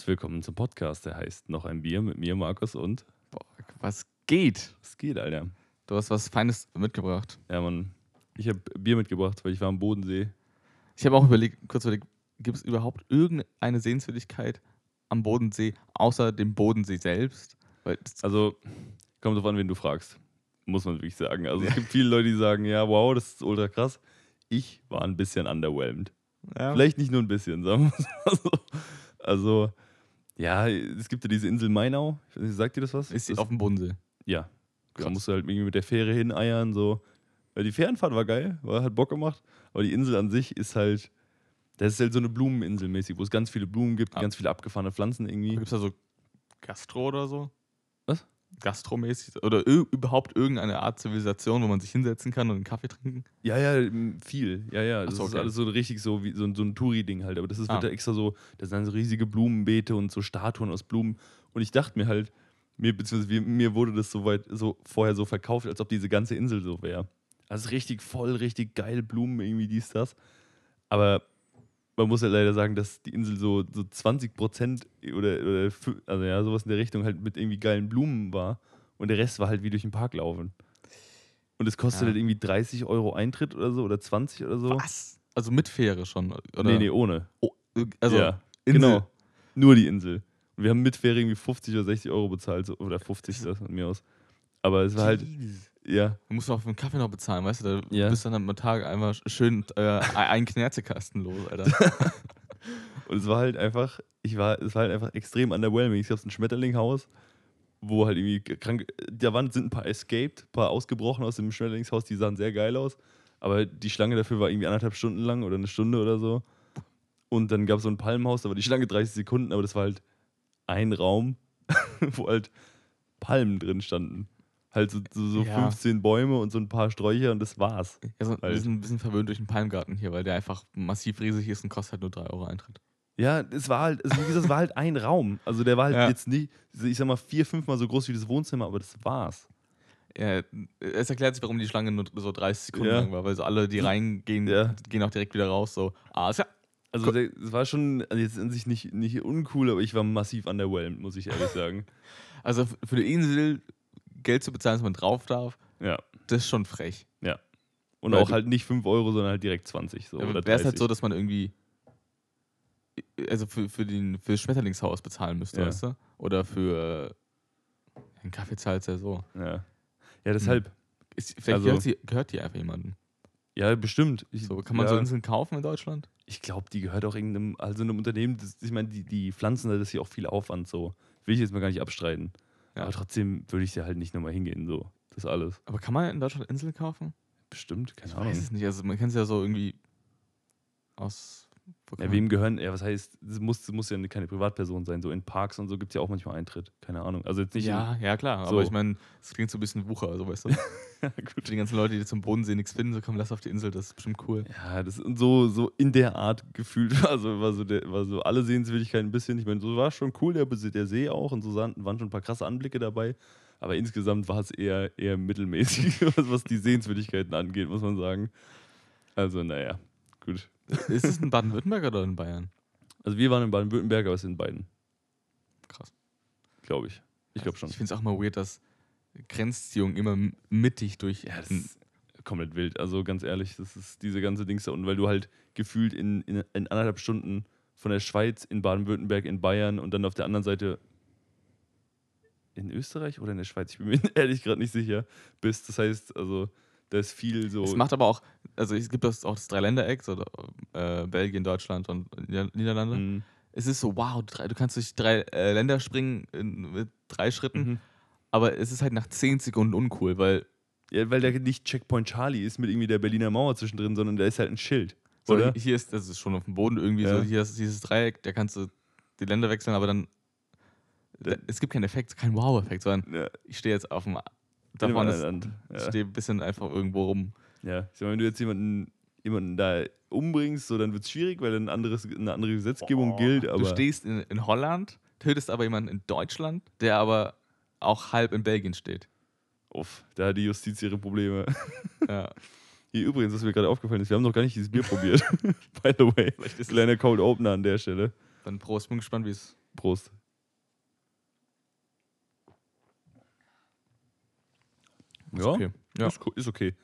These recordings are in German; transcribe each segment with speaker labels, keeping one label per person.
Speaker 1: Herzlich willkommen zum Podcast, der heißt Noch ein Bier mit mir, Markus und.
Speaker 2: Boah, was geht?
Speaker 1: Was geht, Alter?
Speaker 2: Du hast was Feines mitgebracht.
Speaker 1: Ja, Mann. Ich habe Bier mitgebracht, weil ich war am Bodensee.
Speaker 2: Ich habe auch überlegt, kurz überlegt, gibt es überhaupt irgendeine Sehenswürdigkeit am Bodensee, außer dem Bodensee selbst?
Speaker 1: Also, kommt drauf an, wen du fragst. Muss man wirklich sagen. Also, es gibt viele Leute, die sagen: Ja, wow, das ist ultra krass. Ich war ein bisschen underwhelmed.
Speaker 2: ja,
Speaker 1: Vielleicht nicht nur ein bisschen, sagen wir es mal so. Also, ja, es gibt ja diese Insel Mainau. Nicht, Sagt dir das was?
Speaker 2: ist
Speaker 1: das,
Speaker 2: auf dem Bodensee.
Speaker 1: Ja. Da
Speaker 2: Krass.
Speaker 1: musst du halt irgendwie mit der Fähre hineiern, so. Die Fährenfahrt war geil, war, hat Bock gemacht. Aber die Insel an sich ist halt, das ist halt so eine Blumeninsel mäßig, wo es ganz viele Blumen gibt,
Speaker 2: Ah.
Speaker 1: ganz viele abgefahrene Pflanzen irgendwie.
Speaker 2: Gibt es da so Gastro oder so?
Speaker 1: Was?
Speaker 2: Gastromäßig? Oder überhaupt irgendeine Art Zivilisation, wo man sich hinsetzen kann und einen Kaffee trinken?
Speaker 1: Ja, ja, viel. Ja, ja. Das
Speaker 2: so,
Speaker 1: ist
Speaker 2: okay.
Speaker 1: alles so richtig so wie so, ein- so ein Touri-Ding halt. Aber das ist
Speaker 2: Ah.
Speaker 1: wird da extra so, das sind so riesige Blumenbeete und so Statuen aus Blumen. Und ich dachte mir halt, mir, beziehungsweise mir wurde das so weit so vorher so verkauft, als ob diese ganze Insel so wäre. Also ist richtig voll, richtig geil, Blumen, irgendwie dies, das. Aber man muss ja leider sagen, dass die Insel so, so 20 Prozent oder, oder also ja, sowas in der Richtung halt mit irgendwie geilen Blumen war. Und der Rest war halt wie durch den Park laufen. Und es kostet
Speaker 2: Ja.
Speaker 1: halt irgendwie 30 Euro Eintritt oder so oder 20 oder so.
Speaker 2: Was? Also mit Fähre schon? Oder?
Speaker 1: Nee, nee, ohne.
Speaker 2: Oh, also
Speaker 1: ja,
Speaker 2: Insel.
Speaker 1: genau. Nur die Insel. Und wir haben mit Fähre irgendwie 50 oder 60 Euro bezahlt. So, oder 50 das von mir aus. Aber es war halt,
Speaker 2: Jeez.
Speaker 1: Ja,
Speaker 2: Du musst noch für einen Kaffee noch bezahlen, weißt du? Da
Speaker 1: Ja.
Speaker 2: bist dann am Tag einmal schön äh, einen Knerzekasten los, Alter.
Speaker 1: Und es war halt einfach, ich war, es war halt einfach extrem underwhelming. Ich habe ein Schmetterlinghaus, wo halt irgendwie krank, da waren, sind ein paar escaped, ein paar ausgebrochen aus dem Schmetterlingshaus, die sahen sehr geil aus. Aber die Schlange dafür war irgendwie anderthalb Stunden lang oder eine Stunde oder so. Und dann gab es so ein Palmhaus, da war die Schlange 30 Sekunden, aber das war halt ein Raum, wo halt Palmen drin standen. Halt so, so, so
Speaker 2: Ja.
Speaker 1: 15 Bäume und so ein paar Sträucher und das war's.
Speaker 2: Ja, so, wir
Speaker 1: Halt.
Speaker 2: sind ein bisschen verwöhnt durch den Palmgarten hier, weil der einfach massiv riesig ist und kostet halt nur 3 Euro Eintritt.
Speaker 1: Ja, es war halt, also wie gesagt, es war halt ein Raum. Also der war halt
Speaker 2: Ja.
Speaker 1: jetzt nicht, ich sag mal, vier, fünfmal so groß wie das Wohnzimmer, aber das war's.
Speaker 2: Ja, es erklärt sich, warum die Schlange nur so 30 Sekunden
Speaker 1: Ja.
Speaker 2: lang war, weil so alle, die reingehen,
Speaker 1: Ja.
Speaker 2: gehen auch direkt wieder raus. So, ah, ist ja.
Speaker 1: Also es war schon also jetzt in sich nicht, nicht uncool, aber ich war massiv underwhelmed, muss ich ehrlich sagen.
Speaker 2: Also für eine Insel Geld zu bezahlen, dass man drauf darf,
Speaker 1: Ja.
Speaker 2: das ist schon frech.
Speaker 1: Und
Speaker 2: Weil
Speaker 1: auch halt nicht 5 Euro, sondern halt direkt 20. So, oder
Speaker 2: Wäre es
Speaker 1: 30.
Speaker 2: halt so, dass man irgendwie also für, für, den, für das Schmetterlingshaus bezahlen müsste,
Speaker 1: Ja.
Speaker 2: weißt du? Oder für äh, einen Kaffee zahlt ja so.
Speaker 1: ja. ja, deshalb.
Speaker 2: Ist, vielleicht
Speaker 1: Also-
Speaker 2: gehört, die, gehört die einfach jemandem.
Speaker 1: Ja, bestimmt. Ich,
Speaker 2: So, kann man
Speaker 1: ja,
Speaker 2: so Inseln kaufen in Deutschland?
Speaker 1: Ich glaube, die gehört auch irgendeinem, also einem Unternehmen, das, ich meine, die, die pflanzen da das hier auch viel Aufwand so. Will ich jetzt mal gar nicht abstreiten.
Speaker 2: Ja.
Speaker 1: Aber trotzdem würde ich da halt nicht nochmal hingehen, so. Das alles.
Speaker 2: Aber kann man in Deutschland Inseln kaufen?
Speaker 1: Bestimmt, keine
Speaker 2: Ich
Speaker 1: Ahnung.
Speaker 2: weiß es nicht. Also man kennt es ja so irgendwie aus.
Speaker 1: Ja, wem gehören, ja, was heißt, das muss, das muss ja keine Privatperson sein. So in Parks und so gibt es ja auch manchmal Eintritt. Keine Ahnung. Also jetzt nicht.
Speaker 2: ja, ja, klar.
Speaker 1: So.
Speaker 2: Aber ich meine, es klingt so ein bisschen Wucher, also weißt du.
Speaker 1: In,
Speaker 2: Für die ganzen Leute, die zum Bodensee nichts finden, so komm, lass auf die Insel, das ist bestimmt cool.
Speaker 1: ja, das ist so, so in der Art gefühlt. Also war so, der, war so alle Sehenswürdigkeiten ein bisschen. Ich meine, so war schon cool, der, der See auch und so waren schon ein paar krasse Anblicke dabei. Aber insgesamt war es eher, eher mittelmäßig, was, was die Sehenswürdigkeiten angeht, muss man sagen. Also, naja, gut.
Speaker 2: Ist es in Baden-Württemberg oder in Bayern?
Speaker 1: Also wir waren in Baden-Württemberg, aber es sind beiden,
Speaker 2: Krass.
Speaker 1: glaube ich. Ich glaube schon.
Speaker 2: Ich finde es auch mal weird, dass Grenzziehung immer mittig durch.
Speaker 1: Ja, das ist komplett wild. Also ganz ehrlich, das ist diese ganze Dings da unten, weil du halt gefühlt in, in, in anderthalb Stunden von der Schweiz in Baden-Württemberg in Bayern und dann auf der anderen Seite in Österreich oder in der Schweiz, ich bin mir ehrlich gerade nicht sicher, bist. Das heißt, also da ist viel so.
Speaker 2: Es macht aber auch, also es gibt das auch das Dreiländereck, so äh, Belgien, Deutschland und Nieder- Niederlande.
Speaker 1: Mhm.
Speaker 2: Es ist so, wow, du kannst durch drei äh, Länder springen in, mit drei Schritten,
Speaker 1: Mhm.
Speaker 2: aber es ist halt nach zehn Sekunden uncool, weil
Speaker 1: Ja, weil da nicht Checkpoint Charlie ist mit irgendwie der Berliner Mauer zwischendrin, sondern da ist halt ein Schild.
Speaker 2: so,
Speaker 1: Oder?
Speaker 2: hier ist, das ist schon auf dem Boden irgendwie
Speaker 1: Ja.
Speaker 2: so, hier ist dieses Dreieck, da kannst du die Länder wechseln, aber dann, da, es gibt keinen Effekt, keinen Wow-Effekt, sondern
Speaker 1: Ja,
Speaker 2: ich stehe jetzt auf dem, davon ist,
Speaker 1: Land.
Speaker 2: ich
Speaker 1: Ja.
Speaker 2: stehe ein bisschen einfach irgendwo rum.
Speaker 1: Ja, ich sag mal, wenn du jetzt jemanden, jemanden da umbringst, so, dann wird es schwierig, weil dann ein anderes, eine andere Gesetzgebung gilt. Aber
Speaker 2: du stehst in, in Holland, tötest aber jemanden in Deutschland, der aber auch halb in Belgien steht.
Speaker 1: uff, da hat die Justiz ihre Probleme.
Speaker 2: Ja.
Speaker 1: Hier übrigens, was mir gerade aufgefallen ist, wir haben noch gar nicht dieses Bier probiert. By the way.
Speaker 2: Vielleicht ist
Speaker 1: Kleiner Cold Opener an der Stelle.
Speaker 2: Dann Prost, bin gespannt, wie es
Speaker 1: Prost.
Speaker 2: Ist
Speaker 1: Ja,
Speaker 2: okay. Ja.
Speaker 1: Ist, ist okay.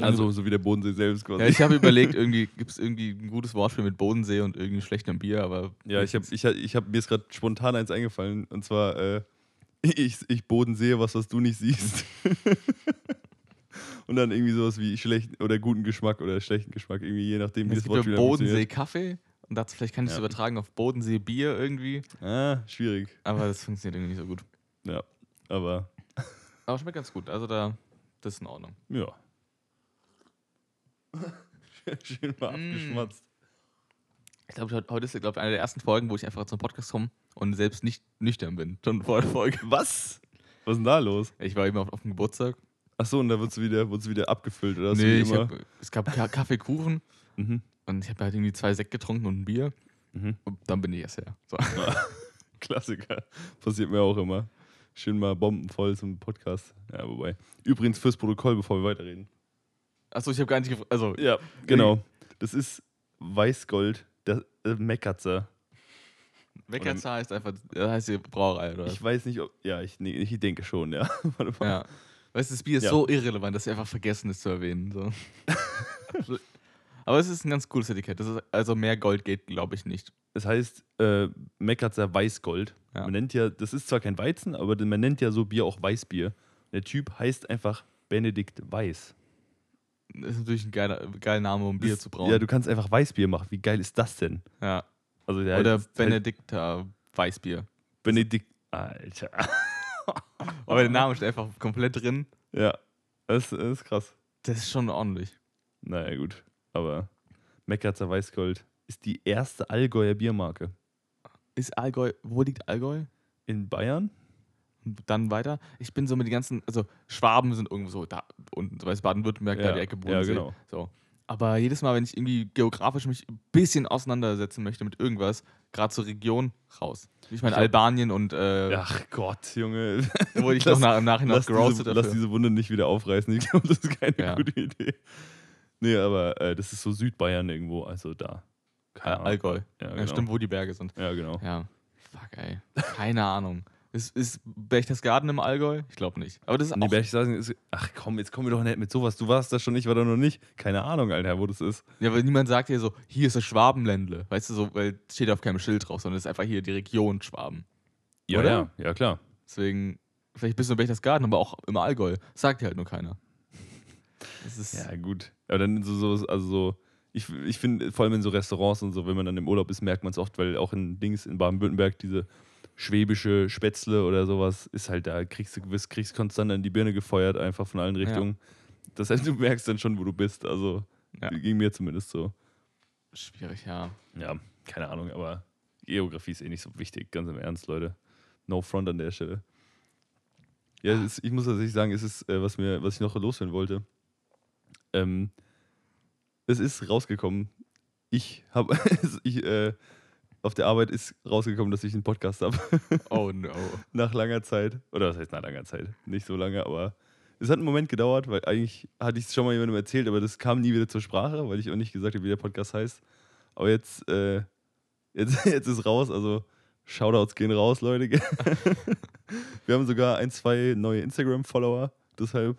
Speaker 1: Also so wie der Bodensee selbst quasi.
Speaker 2: Ja, ich habe überlegt, irgendwie gibt es irgendwie ein gutes Wortspiel mit Bodensee und irgendwie schlechtem Bier, aber
Speaker 1: Ja, ich habe, ich, hab- ich hab, mir ist gerade spontan eins eingefallen und zwar, äh, ich, ich Boden sehe was, was du nicht siehst. und dann irgendwie sowas wie schlechten oder guten Geschmack oder schlechten Geschmack, irgendwie je nachdem, wie
Speaker 2: es
Speaker 1: das Wortspiel
Speaker 2: Bodensee Kaffee und dachte, vielleicht kann ich es
Speaker 1: Ja.
Speaker 2: übertragen auf Bodensee Bier irgendwie.
Speaker 1: Ah, schwierig.
Speaker 2: aber das funktioniert irgendwie nicht so gut.
Speaker 1: Ja, aber
Speaker 2: Aber schmeckt ganz gut, also da, das ist in Ordnung.
Speaker 1: ja. Schön mal
Speaker 2: Mm.
Speaker 1: abgeschmatzt.
Speaker 2: Ich glaube, heute ist glaube ich, eine der ersten Folgen, wo ich einfach zum Podcast komme und selbst nicht nüchtern bin, schon vor der Folge.
Speaker 1: Was? Was ist denn da los?
Speaker 2: Ich war eben auf, auf dem Geburtstag.
Speaker 1: Achso, und da wird es wieder, wird's wieder abgefüllt, oder? So
Speaker 2: nee, ich
Speaker 1: immer?
Speaker 2: hab, es gab Ka Kaffee, Kuchen
Speaker 1: Mhm.
Speaker 2: und ich habe halt irgendwie zwei Sekt getrunken und ein Bier
Speaker 1: Mhm.
Speaker 2: und dann bin ich erst her. So.
Speaker 1: Klassiker. Passiert mir auch immer. Schön mal bombenvoll zum Podcast. Ja, wobei. Übrigens fürs Protokoll, bevor wir weiterreden.
Speaker 2: Achso, ich habe gar nicht gefragt. Also,
Speaker 1: Ja, genau. Das ist Weißgold, der äh, Meckerzer.
Speaker 2: Weckerzer heißt einfach, das heißt die Brauerei, oder?
Speaker 1: Ich weiß nicht, ob. Ja, ich, nee, ich denke schon, ja. Warte mal.
Speaker 2: ja. Weißt du, das Bier ist
Speaker 1: Ja.
Speaker 2: so irrelevant, dass sie einfach vergessen ist zu erwähnen. So. Aber es ist ein ganz cooles Etikett. Also mehr Gold geht, glaube ich, nicht.
Speaker 1: Es heißt äh, Meckerzer Weißgold.
Speaker 2: Ja.
Speaker 1: Man nennt ja, das ist zwar kein Weizen, aber man nennt ja so Bier auch Weißbier. Der Typ heißt einfach Benedikt Weiß.
Speaker 2: Das ist natürlich ein geiler, geiler Name, um Bier
Speaker 1: Das-
Speaker 2: zu brauen.
Speaker 1: Ja, du kannst einfach Weißbier machen. Wie geil ist das denn?
Speaker 2: Ja.
Speaker 1: Also der
Speaker 2: Oder
Speaker 1: halt
Speaker 2: Benedikta Weißbier.
Speaker 1: Benedikt. Alter.
Speaker 2: Aber der Name steht einfach komplett drin.
Speaker 1: Ja, das, das ist krass.
Speaker 2: Das ist schon ordentlich.
Speaker 1: Naja, gut. Aber Meckerzer Weißgold ist die erste Allgäuer Biermarke.
Speaker 2: Ist Allgäu, wo liegt Allgäu?
Speaker 1: In Bayern?
Speaker 2: Dann weiter. Ich bin so mit den ganzen, also Schwaben sind irgendwo so da unten, so weiß Baden-Württemberg, da
Speaker 1: Ja,
Speaker 2: die Ecke
Speaker 1: ja,
Speaker 2: Bodensee.
Speaker 1: genau.
Speaker 2: So. Aber jedes Mal, wenn ich irgendwie geografisch mich ein bisschen auseinandersetzen möchte mit irgendwas, gerade zur Region, raus. Ich meine Albanien und äh,
Speaker 1: Ach Gott, Junge.
Speaker 2: da wurde ich
Speaker 1: Lass-
Speaker 2: noch nach, im Nachhinein
Speaker 1: lass, diese, lass
Speaker 2: dafür.
Speaker 1: diese Wunde nicht wieder aufreißen. Ich glaube, das ist keine
Speaker 2: Ja.
Speaker 1: gute Idee. Nee, aber äh, das ist so Südbayern irgendwo, also da. Keine Ahnung.
Speaker 2: Allgäu.
Speaker 1: Ja,
Speaker 2: Ja,
Speaker 1: genau.
Speaker 2: stimmt, wo die Berge sind.
Speaker 1: Ja, genau.
Speaker 2: Ja. Fuck, ey. Keine Ahnung. Ist, ist Berchtesgaden im Allgäu? Ich glaube nicht. Aber das ist
Speaker 1: Nee,
Speaker 2: auch,
Speaker 1: Berchtesgaden ist. Ach komm, jetzt kommen wir doch nicht mit sowas. Du warst da schon nicht, war da noch nicht. Keine Ahnung, Alter, wo das ist.
Speaker 2: Ja, weil niemand sagt hier so, hier ist das Schwabenländle. Weißt du, so, weil es steht auf keinem Schild drauf, sondern es ist einfach hier die Region Schwaben.
Speaker 1: Ja,
Speaker 2: Oder?
Speaker 1: ja, ja, klar.
Speaker 2: Deswegen, vielleicht bist du in Berchtesgaden, aber auch im Allgäu. Sagt dir halt nur keiner.
Speaker 1: Ja, gut. Aber dann so, so also so, ich, ich finde, vor allem in so Restaurants und so, wenn man dann im Urlaub ist, merkt man es oft, weil auch in Dings in Baden-Württemberg diese schwäbische Spätzle oder sowas ist halt da, kriegst du gewiss, kriegst konstant an die Birne gefeuert, einfach von allen Richtungen. Das heißt, du merkst dann schon, wo du bist. Also
Speaker 2: Ja.
Speaker 1: ging mir zumindest so.
Speaker 2: schwierig, ja.
Speaker 1: Ja, keine Ahnung, aber Geografie ist eh nicht so wichtig, ganz im Ernst, Leute. No front an der Stelle. Ja, es ist, ich muss tatsächlich sagen, es ist, äh, was, mir, was ich noch loswerden wollte. Ähm, es ist rausgekommen. Ich habe, ich, äh, auf der Arbeit ist rausgekommen, dass ich einen Podcast habe.
Speaker 2: Oh no.
Speaker 1: nach langer Zeit. Oder was heißt nach langer Zeit? Nicht so lange, aber es hat einen Moment gedauert, weil eigentlich hatte ich es schon mal jemandem erzählt, aber das kam nie wieder zur Sprache, weil ich auch nicht gesagt habe, wie der Podcast heißt. Aber jetzt, äh, jetzt, jetzt ist raus, also Shoutouts gehen raus, Leute. Wir haben sogar ein, zwei neue Instagram-Follower, deshalb.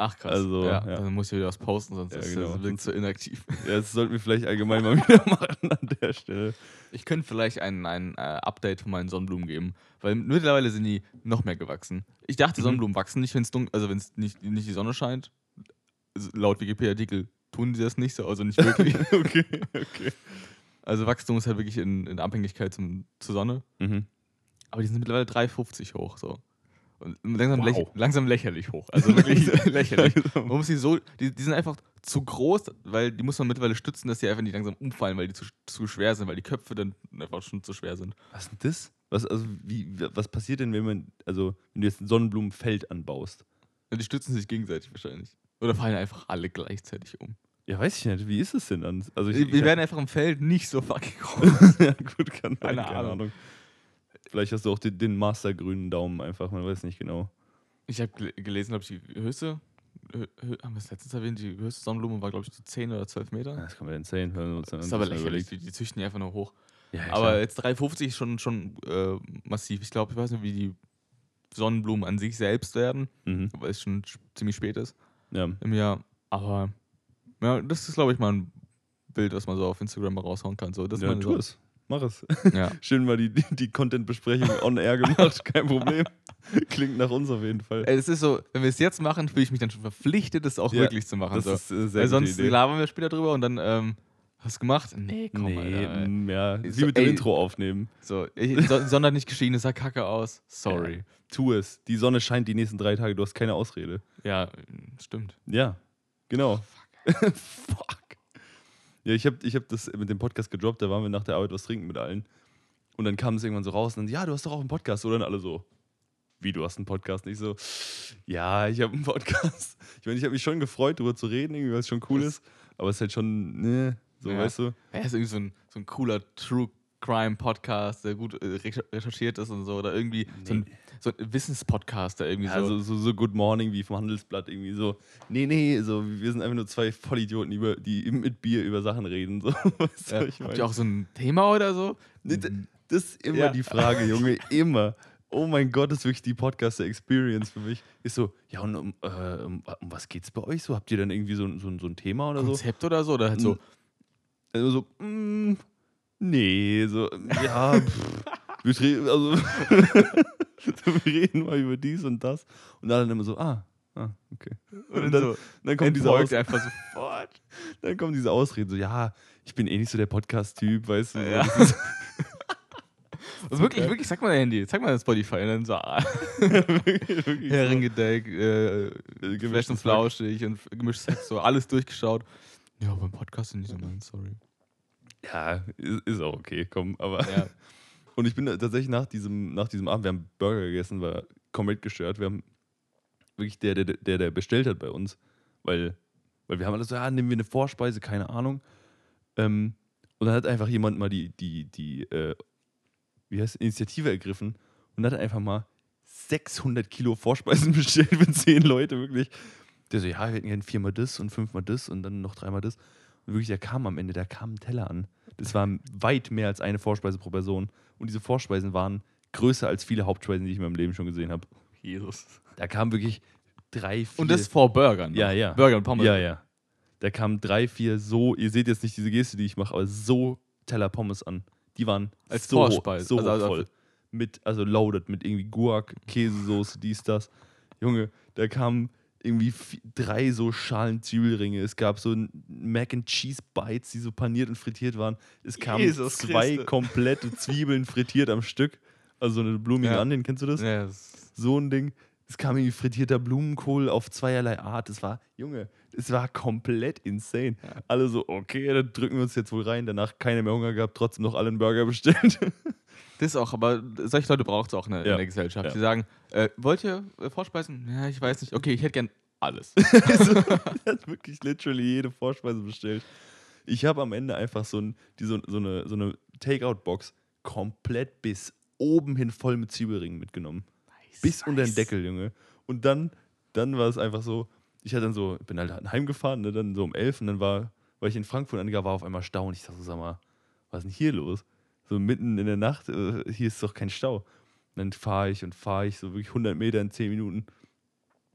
Speaker 2: Ach krass.
Speaker 1: Also,
Speaker 2: ja,
Speaker 1: ja.
Speaker 2: Dann muss ich wieder was posten, sonst
Speaker 1: Ja,
Speaker 2: ist
Speaker 1: genau.
Speaker 2: das wirkt so inaktiv.
Speaker 1: Ja, das sollten wir vielleicht allgemein mal wieder machen an der Stelle.
Speaker 2: Ich könnte vielleicht ein, ein äh, Update von meinen Sonnenblumen geben, weil mittlerweile sind die noch mehr gewachsen. Ich dachte,
Speaker 1: Mhm.
Speaker 2: Sonnenblumen wachsen nicht, wenn es dunkel, also wenn es nicht, nicht die Sonne scheint. Laut Wikipedia-Artikel tun sie das nicht so, also nicht wirklich.
Speaker 1: Okay, okay.
Speaker 2: also Wachstum ist halt wirklich in, in Abhängigkeit zum, zur Sonne.
Speaker 1: Mhm.
Speaker 2: Aber die sind mittlerweile 3,50 hoch so. Und langsam,
Speaker 1: Wow.
Speaker 2: lächer, langsam lächerlich hoch. Also wirklich lächerlich. Man muss die so, die, die sind einfach zu groß, weil die muss man mittlerweile stützen, dass die einfach nicht langsam umfallen, weil die zu, zu schwer sind, weil die Köpfe dann einfach schon zu schwer sind.
Speaker 1: Was ist denn das? Was, also, wie, was passiert denn, wenn man, also, wenn du jetzt ein Sonnenblumenfeld anbaust?
Speaker 2: Ja, die stützen sich gegenseitig wahrscheinlich. Oder fallen einfach alle gleichzeitig um.
Speaker 1: Ja, weiß ich nicht. Wie ist es denn dann? Also, ich,
Speaker 2: Wir
Speaker 1: ich
Speaker 2: werden einfach im Feld nicht so fucking groß.
Speaker 1: ja, gut, kann sein,
Speaker 2: Keine Ahnung.
Speaker 1: Vielleicht hast du auch den, den mastergrünen Daumen einfach, man weiß nicht genau.
Speaker 2: Ich habe gel gelesen, glaube ich, die höchste, hö hö haben wir es letztens erwähnt, die höchste Sonnenblume war, glaube ich, so 10 oder 12 Meter.
Speaker 1: Das kann man denn sehen, wenn wir uns dann
Speaker 2: Das ist aber lächerlich, die, die züchten die einfach nur hoch.
Speaker 1: Ja, ja,
Speaker 2: Aber
Speaker 1: klar.
Speaker 2: jetzt 3,50 ist schon, schon äh, massiv. Ich glaube, ich weiß nicht, wie die Sonnenblumen an sich selbst werden,
Speaker 1: Mhm.
Speaker 2: weil es schon sch- ziemlich spät ist
Speaker 1: Ja.
Speaker 2: im Jahr. Aber ja, das ist, glaube ich, mal ein Bild, was man so auf Instagram mal raushauen kann. So, das
Speaker 1: ja, tu es. Mach es.
Speaker 2: Ja.
Speaker 1: Schön mal die, die, die Content-Besprechung on air gemacht, kein Problem. Klingt nach uns auf jeden Fall.
Speaker 2: Es ist so, wenn wir es jetzt machen, fühle ich mich dann schon verpflichtet, das auch
Speaker 1: Ja,
Speaker 2: wirklich zu machen.
Speaker 1: das
Speaker 2: so.
Speaker 1: ist äh, sehr
Speaker 2: Weil sonst
Speaker 1: Idee.
Speaker 2: labern wir später drüber und dann, ähm, hast du gemacht? Nee, komm,
Speaker 1: nee,
Speaker 2: Alter, ey.
Speaker 1: mm, ja, wie
Speaker 2: So,
Speaker 1: mit dem
Speaker 2: ey.
Speaker 1: Intro aufnehmen.
Speaker 2: So, ich, so, Sonntag nicht geschehen, es sah kacke aus. Sorry.
Speaker 1: Tu es. Die Sonne scheint die nächsten drei Tage, du hast keine Ausrede.
Speaker 2: Ja, stimmt.
Speaker 1: Ja, genau. Fuck. Ja, ich habe ich hab das mit dem Podcast gedroppt, da waren wir nach der Arbeit was trinken mit allen. Und dann kam es irgendwann so raus und dann, ja, du hast doch auch einen Podcast, oder? Und alle so, wie, du hast einen Podcast? Und ich so, ja, ich habe einen Podcast. Ich meine, ich habe mich schon gefreut, darüber zu reden, irgendwie, weil es schon cool ist. Aber es ist halt schon, ne, so,
Speaker 2: Ja.
Speaker 1: weißt du?
Speaker 2: Er ist irgendwie so ein, so ein cooler True Crime Podcast, der gut äh, recher- recherchiert ist und so. Oder irgendwie so, ein, so ein Wissenspodcast, der irgendwie
Speaker 1: Ja,
Speaker 2: so.
Speaker 1: so, so, so Good Morning wie vom Handelsblatt irgendwie so. Nee, nee, so, wir sind einfach nur zwei Vollidioten, die, über, die mit Bier über Sachen reden. So. Weißt
Speaker 2: ja,
Speaker 1: ich
Speaker 2: habt ihr auch so ein Thema oder so?
Speaker 1: Nee, Das ist immer
Speaker 2: Ja.
Speaker 1: die Frage, Junge, immer. Oh mein Gott, das ist wirklich die Podcaster-Experience für mich. Ist so, ja, und um, äh, um, um was geht's bei euch so? Habt ihr dann irgendwie so, ein- so, so ein Thema oder so?
Speaker 2: Konzept oder so? Oder halt so,
Speaker 1: Also so, mm, nee, so, ja, pff, wir, also, wir reden mal über dies und das. Und dann immer so, ah, ah okay. Und dann,
Speaker 2: so
Speaker 1: dann kommt diese Aus
Speaker 2: einfach sofort.
Speaker 1: dann kommen diese Ausreden, so, ja, ich bin eh nicht so der Podcast-Typ, weißt du. so,
Speaker 2: Ja.
Speaker 1: ist-
Speaker 2: Also wirklich,
Speaker 1: geil.
Speaker 2: wirklich, sag mal dein Handy, sag mal dein Spotify und dann so, ah,
Speaker 1: so.
Speaker 2: Herrengedeck, äh,
Speaker 1: gemischtes
Speaker 2: Flash und. Flauschig und gemischtes Hack, so alles durchgeschaut. Ja, beim Podcast sind die so meins, sorry.
Speaker 1: Ja, ist, ist auch okay, komm, aber.
Speaker 2: Ja.
Speaker 1: Und ich bin tatsächlich nach diesem, nach diesem Abend, wir haben Burger gegessen, war komplett gestört. Wir haben wirklich der, der, der, der bestellt hat bei uns, weil, weil wir haben alles so, ja, nehmen wir eine Vorspeise, keine Ahnung. Ähm, und dann hat einfach jemand mal die, die, die, äh, wie heißt Initiative ergriffen und hat einfach mal 600 Kilo Vorspeisen bestellt für 10 Leute, wirklich. Der so, ja, wir hätten gerne viermal das und fünfmal das und dann noch dreimal das. Und wirklich, der kam am Ende, da kam ein Teller an. Das war weit mehr als eine Vorspeise pro Person. Und diese Vorspeisen waren größer als viele Hauptspeisen, die ich in meinem Leben schon gesehen habe.
Speaker 2: Jesus.
Speaker 1: Da kamen wirklich drei, vier.
Speaker 2: Und das vor Burgern. noch.
Speaker 1: Ja, ja.
Speaker 2: Burger und Pommes.
Speaker 1: Ja, ja. Da kamen drei, vier so, ihr seht jetzt nicht diese Geste, die ich mache, aber so Teller Pommes an. Die waren
Speaker 2: Als
Speaker 1: so,
Speaker 2: Vorspeise.
Speaker 1: so
Speaker 2: Also- also-
Speaker 1: voll. Mit, also loaded, mit irgendwie Guac, Käsesoße, dies, das. Junge, da kamen irgendwie drei so Schalen Zwiebelringe. Es gab so Mac and Cheese Bites, die so paniert und frittiert waren. Es kamen
Speaker 2: Jesus
Speaker 1: zwei
Speaker 2: Christe.
Speaker 1: komplette Zwiebeln frittiert am Stück. Also so eine blumige
Speaker 2: Ja.
Speaker 1: Onion, kennst du das?
Speaker 2: Ja, das-
Speaker 1: so ein Ding. Es kam irgendwie frittierter Blumenkohl auf zweierlei Art. Es war, Junge, es war komplett insane. Alle so, okay, dann drücken wir uns jetzt wohl rein. Danach keiner mehr Hunger gehabt, trotzdem noch alle einen Burger bestellt.
Speaker 2: Das auch, aber solche Leute braucht es auch in der,
Speaker 1: Ja.
Speaker 2: in der Gesellschaft.
Speaker 1: Ja.
Speaker 2: Die sagen, äh, wollt ihr äh, Vorspeisen? Ja, ich weiß nicht. Okay, ich hätte gern alles.
Speaker 1: also, er hat wirklich literally jede Vorspeise bestellt. Ich habe am Ende einfach so, ein, die, so, so eine, so eine Takeout-Box komplett bis oben hin voll mit Zwiebelringen mitgenommen. bis unter den Deckel, Junge. Und dann, dann war es einfach so, ich hatte dann so, bin halt heimgefahren, ne, dann so um elf und dann war, war ich in Frankfurt dann war auf einmal Stau und ich dachte so, sag mal, was ist denn hier los? So mitten in der Nacht, äh, hier ist doch kein Stau. Und dann fahre ich und fahre ich so wirklich 100 Meter in 10 Minuten.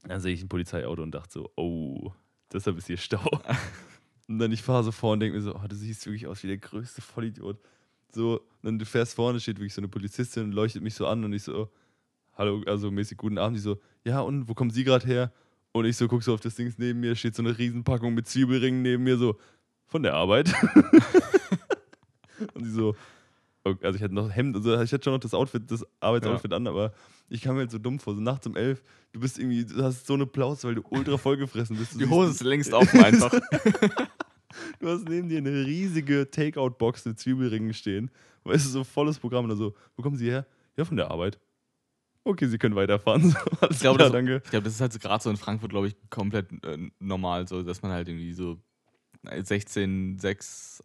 Speaker 1: Dann sehe ich ein Polizeiauto und dachte so, oh, deshalb ist hier Stau. und dann ich fahre so vor und denke mir so, oh, du siehst wirklich aus wie der größte Vollidiot. So, und dann du fährst vorne, steht wirklich so eine Polizistin und leuchtet mich so an und ich so, hallo, also mäßig guten Abend. Die so, ja und, wo kommen Sie gerade her? Und ich so, guck so auf das Ding neben mir, steht so eine Riesenpackung mit Zwiebelringen neben mir, so, von der Arbeit. und sie so, okay, also ich hatte noch Hemd, also ich hatte schon noch das Outfit, das Arbeitsoutfit an, aber ich kam mir halt so dumm vor, so nachts um elf, du bist irgendwie, du hast so eine Plauze, weil du ultra vollgefressen bist.
Speaker 2: Die Hose ist längst offen einfach.
Speaker 1: Du hast neben dir eine riesige Takeout-Box mit Zwiebelringen stehen. Weißt du, so volles Programm oder so. Wo kommen Sie her? Ja, von der Arbeit. Okay, Sie können weiterfahren. So,
Speaker 2: Ich glaube, das, glaube, das ist halt gerade so in Frankfurt, glaube ich, komplett äh, normal, so dass man halt irgendwie so 16, 6.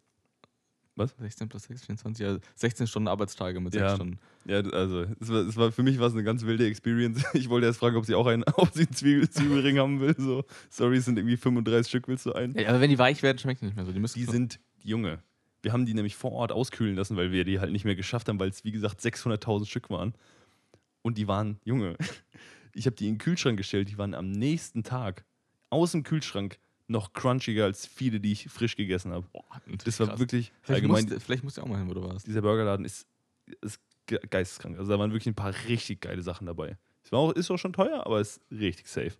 Speaker 1: Was?
Speaker 2: 16 plus 6, 24, ja, 16 Stunden Arbeitstage mit 6
Speaker 1: Ja.
Speaker 2: Stunden.
Speaker 1: Ja, also, es war, es war, für mich war es eine ganz wilde Experience. Ich wollte erst fragen, ob sie auch einen, ob sie einen Zwiebel, Zwiebelring haben will. So, sorry, es sind irgendwie 35 Stück, willst du einen?
Speaker 2: Ja, aber wenn die weich werden, schmeckt die nicht mehr so. Die, müssen
Speaker 1: Die sind, Junge, Wir haben die nämlich vor Ort auskühlen lassen, weil wir die halt nicht mehr geschafft haben, weil es wie gesagt 600.000 Stück waren. Und die waren, Junge, ich habe die in den Kühlschrank gestellt, die waren am nächsten Tag aus dem Kühlschrank noch crunchiger als viele, die ich frisch gegessen habe. Das war
Speaker 2: krass.
Speaker 1: wirklich
Speaker 2: Vielleicht,
Speaker 1: allgemein.
Speaker 2: musst, vielleicht musst du auch mal hin, wo du warst.
Speaker 1: dieser Burgerladen ist, ist ge- geisteskrank. Also da waren wirklich ein paar richtig geile Sachen dabei. Es war auch, ist auch schon teuer, aber ist richtig safe.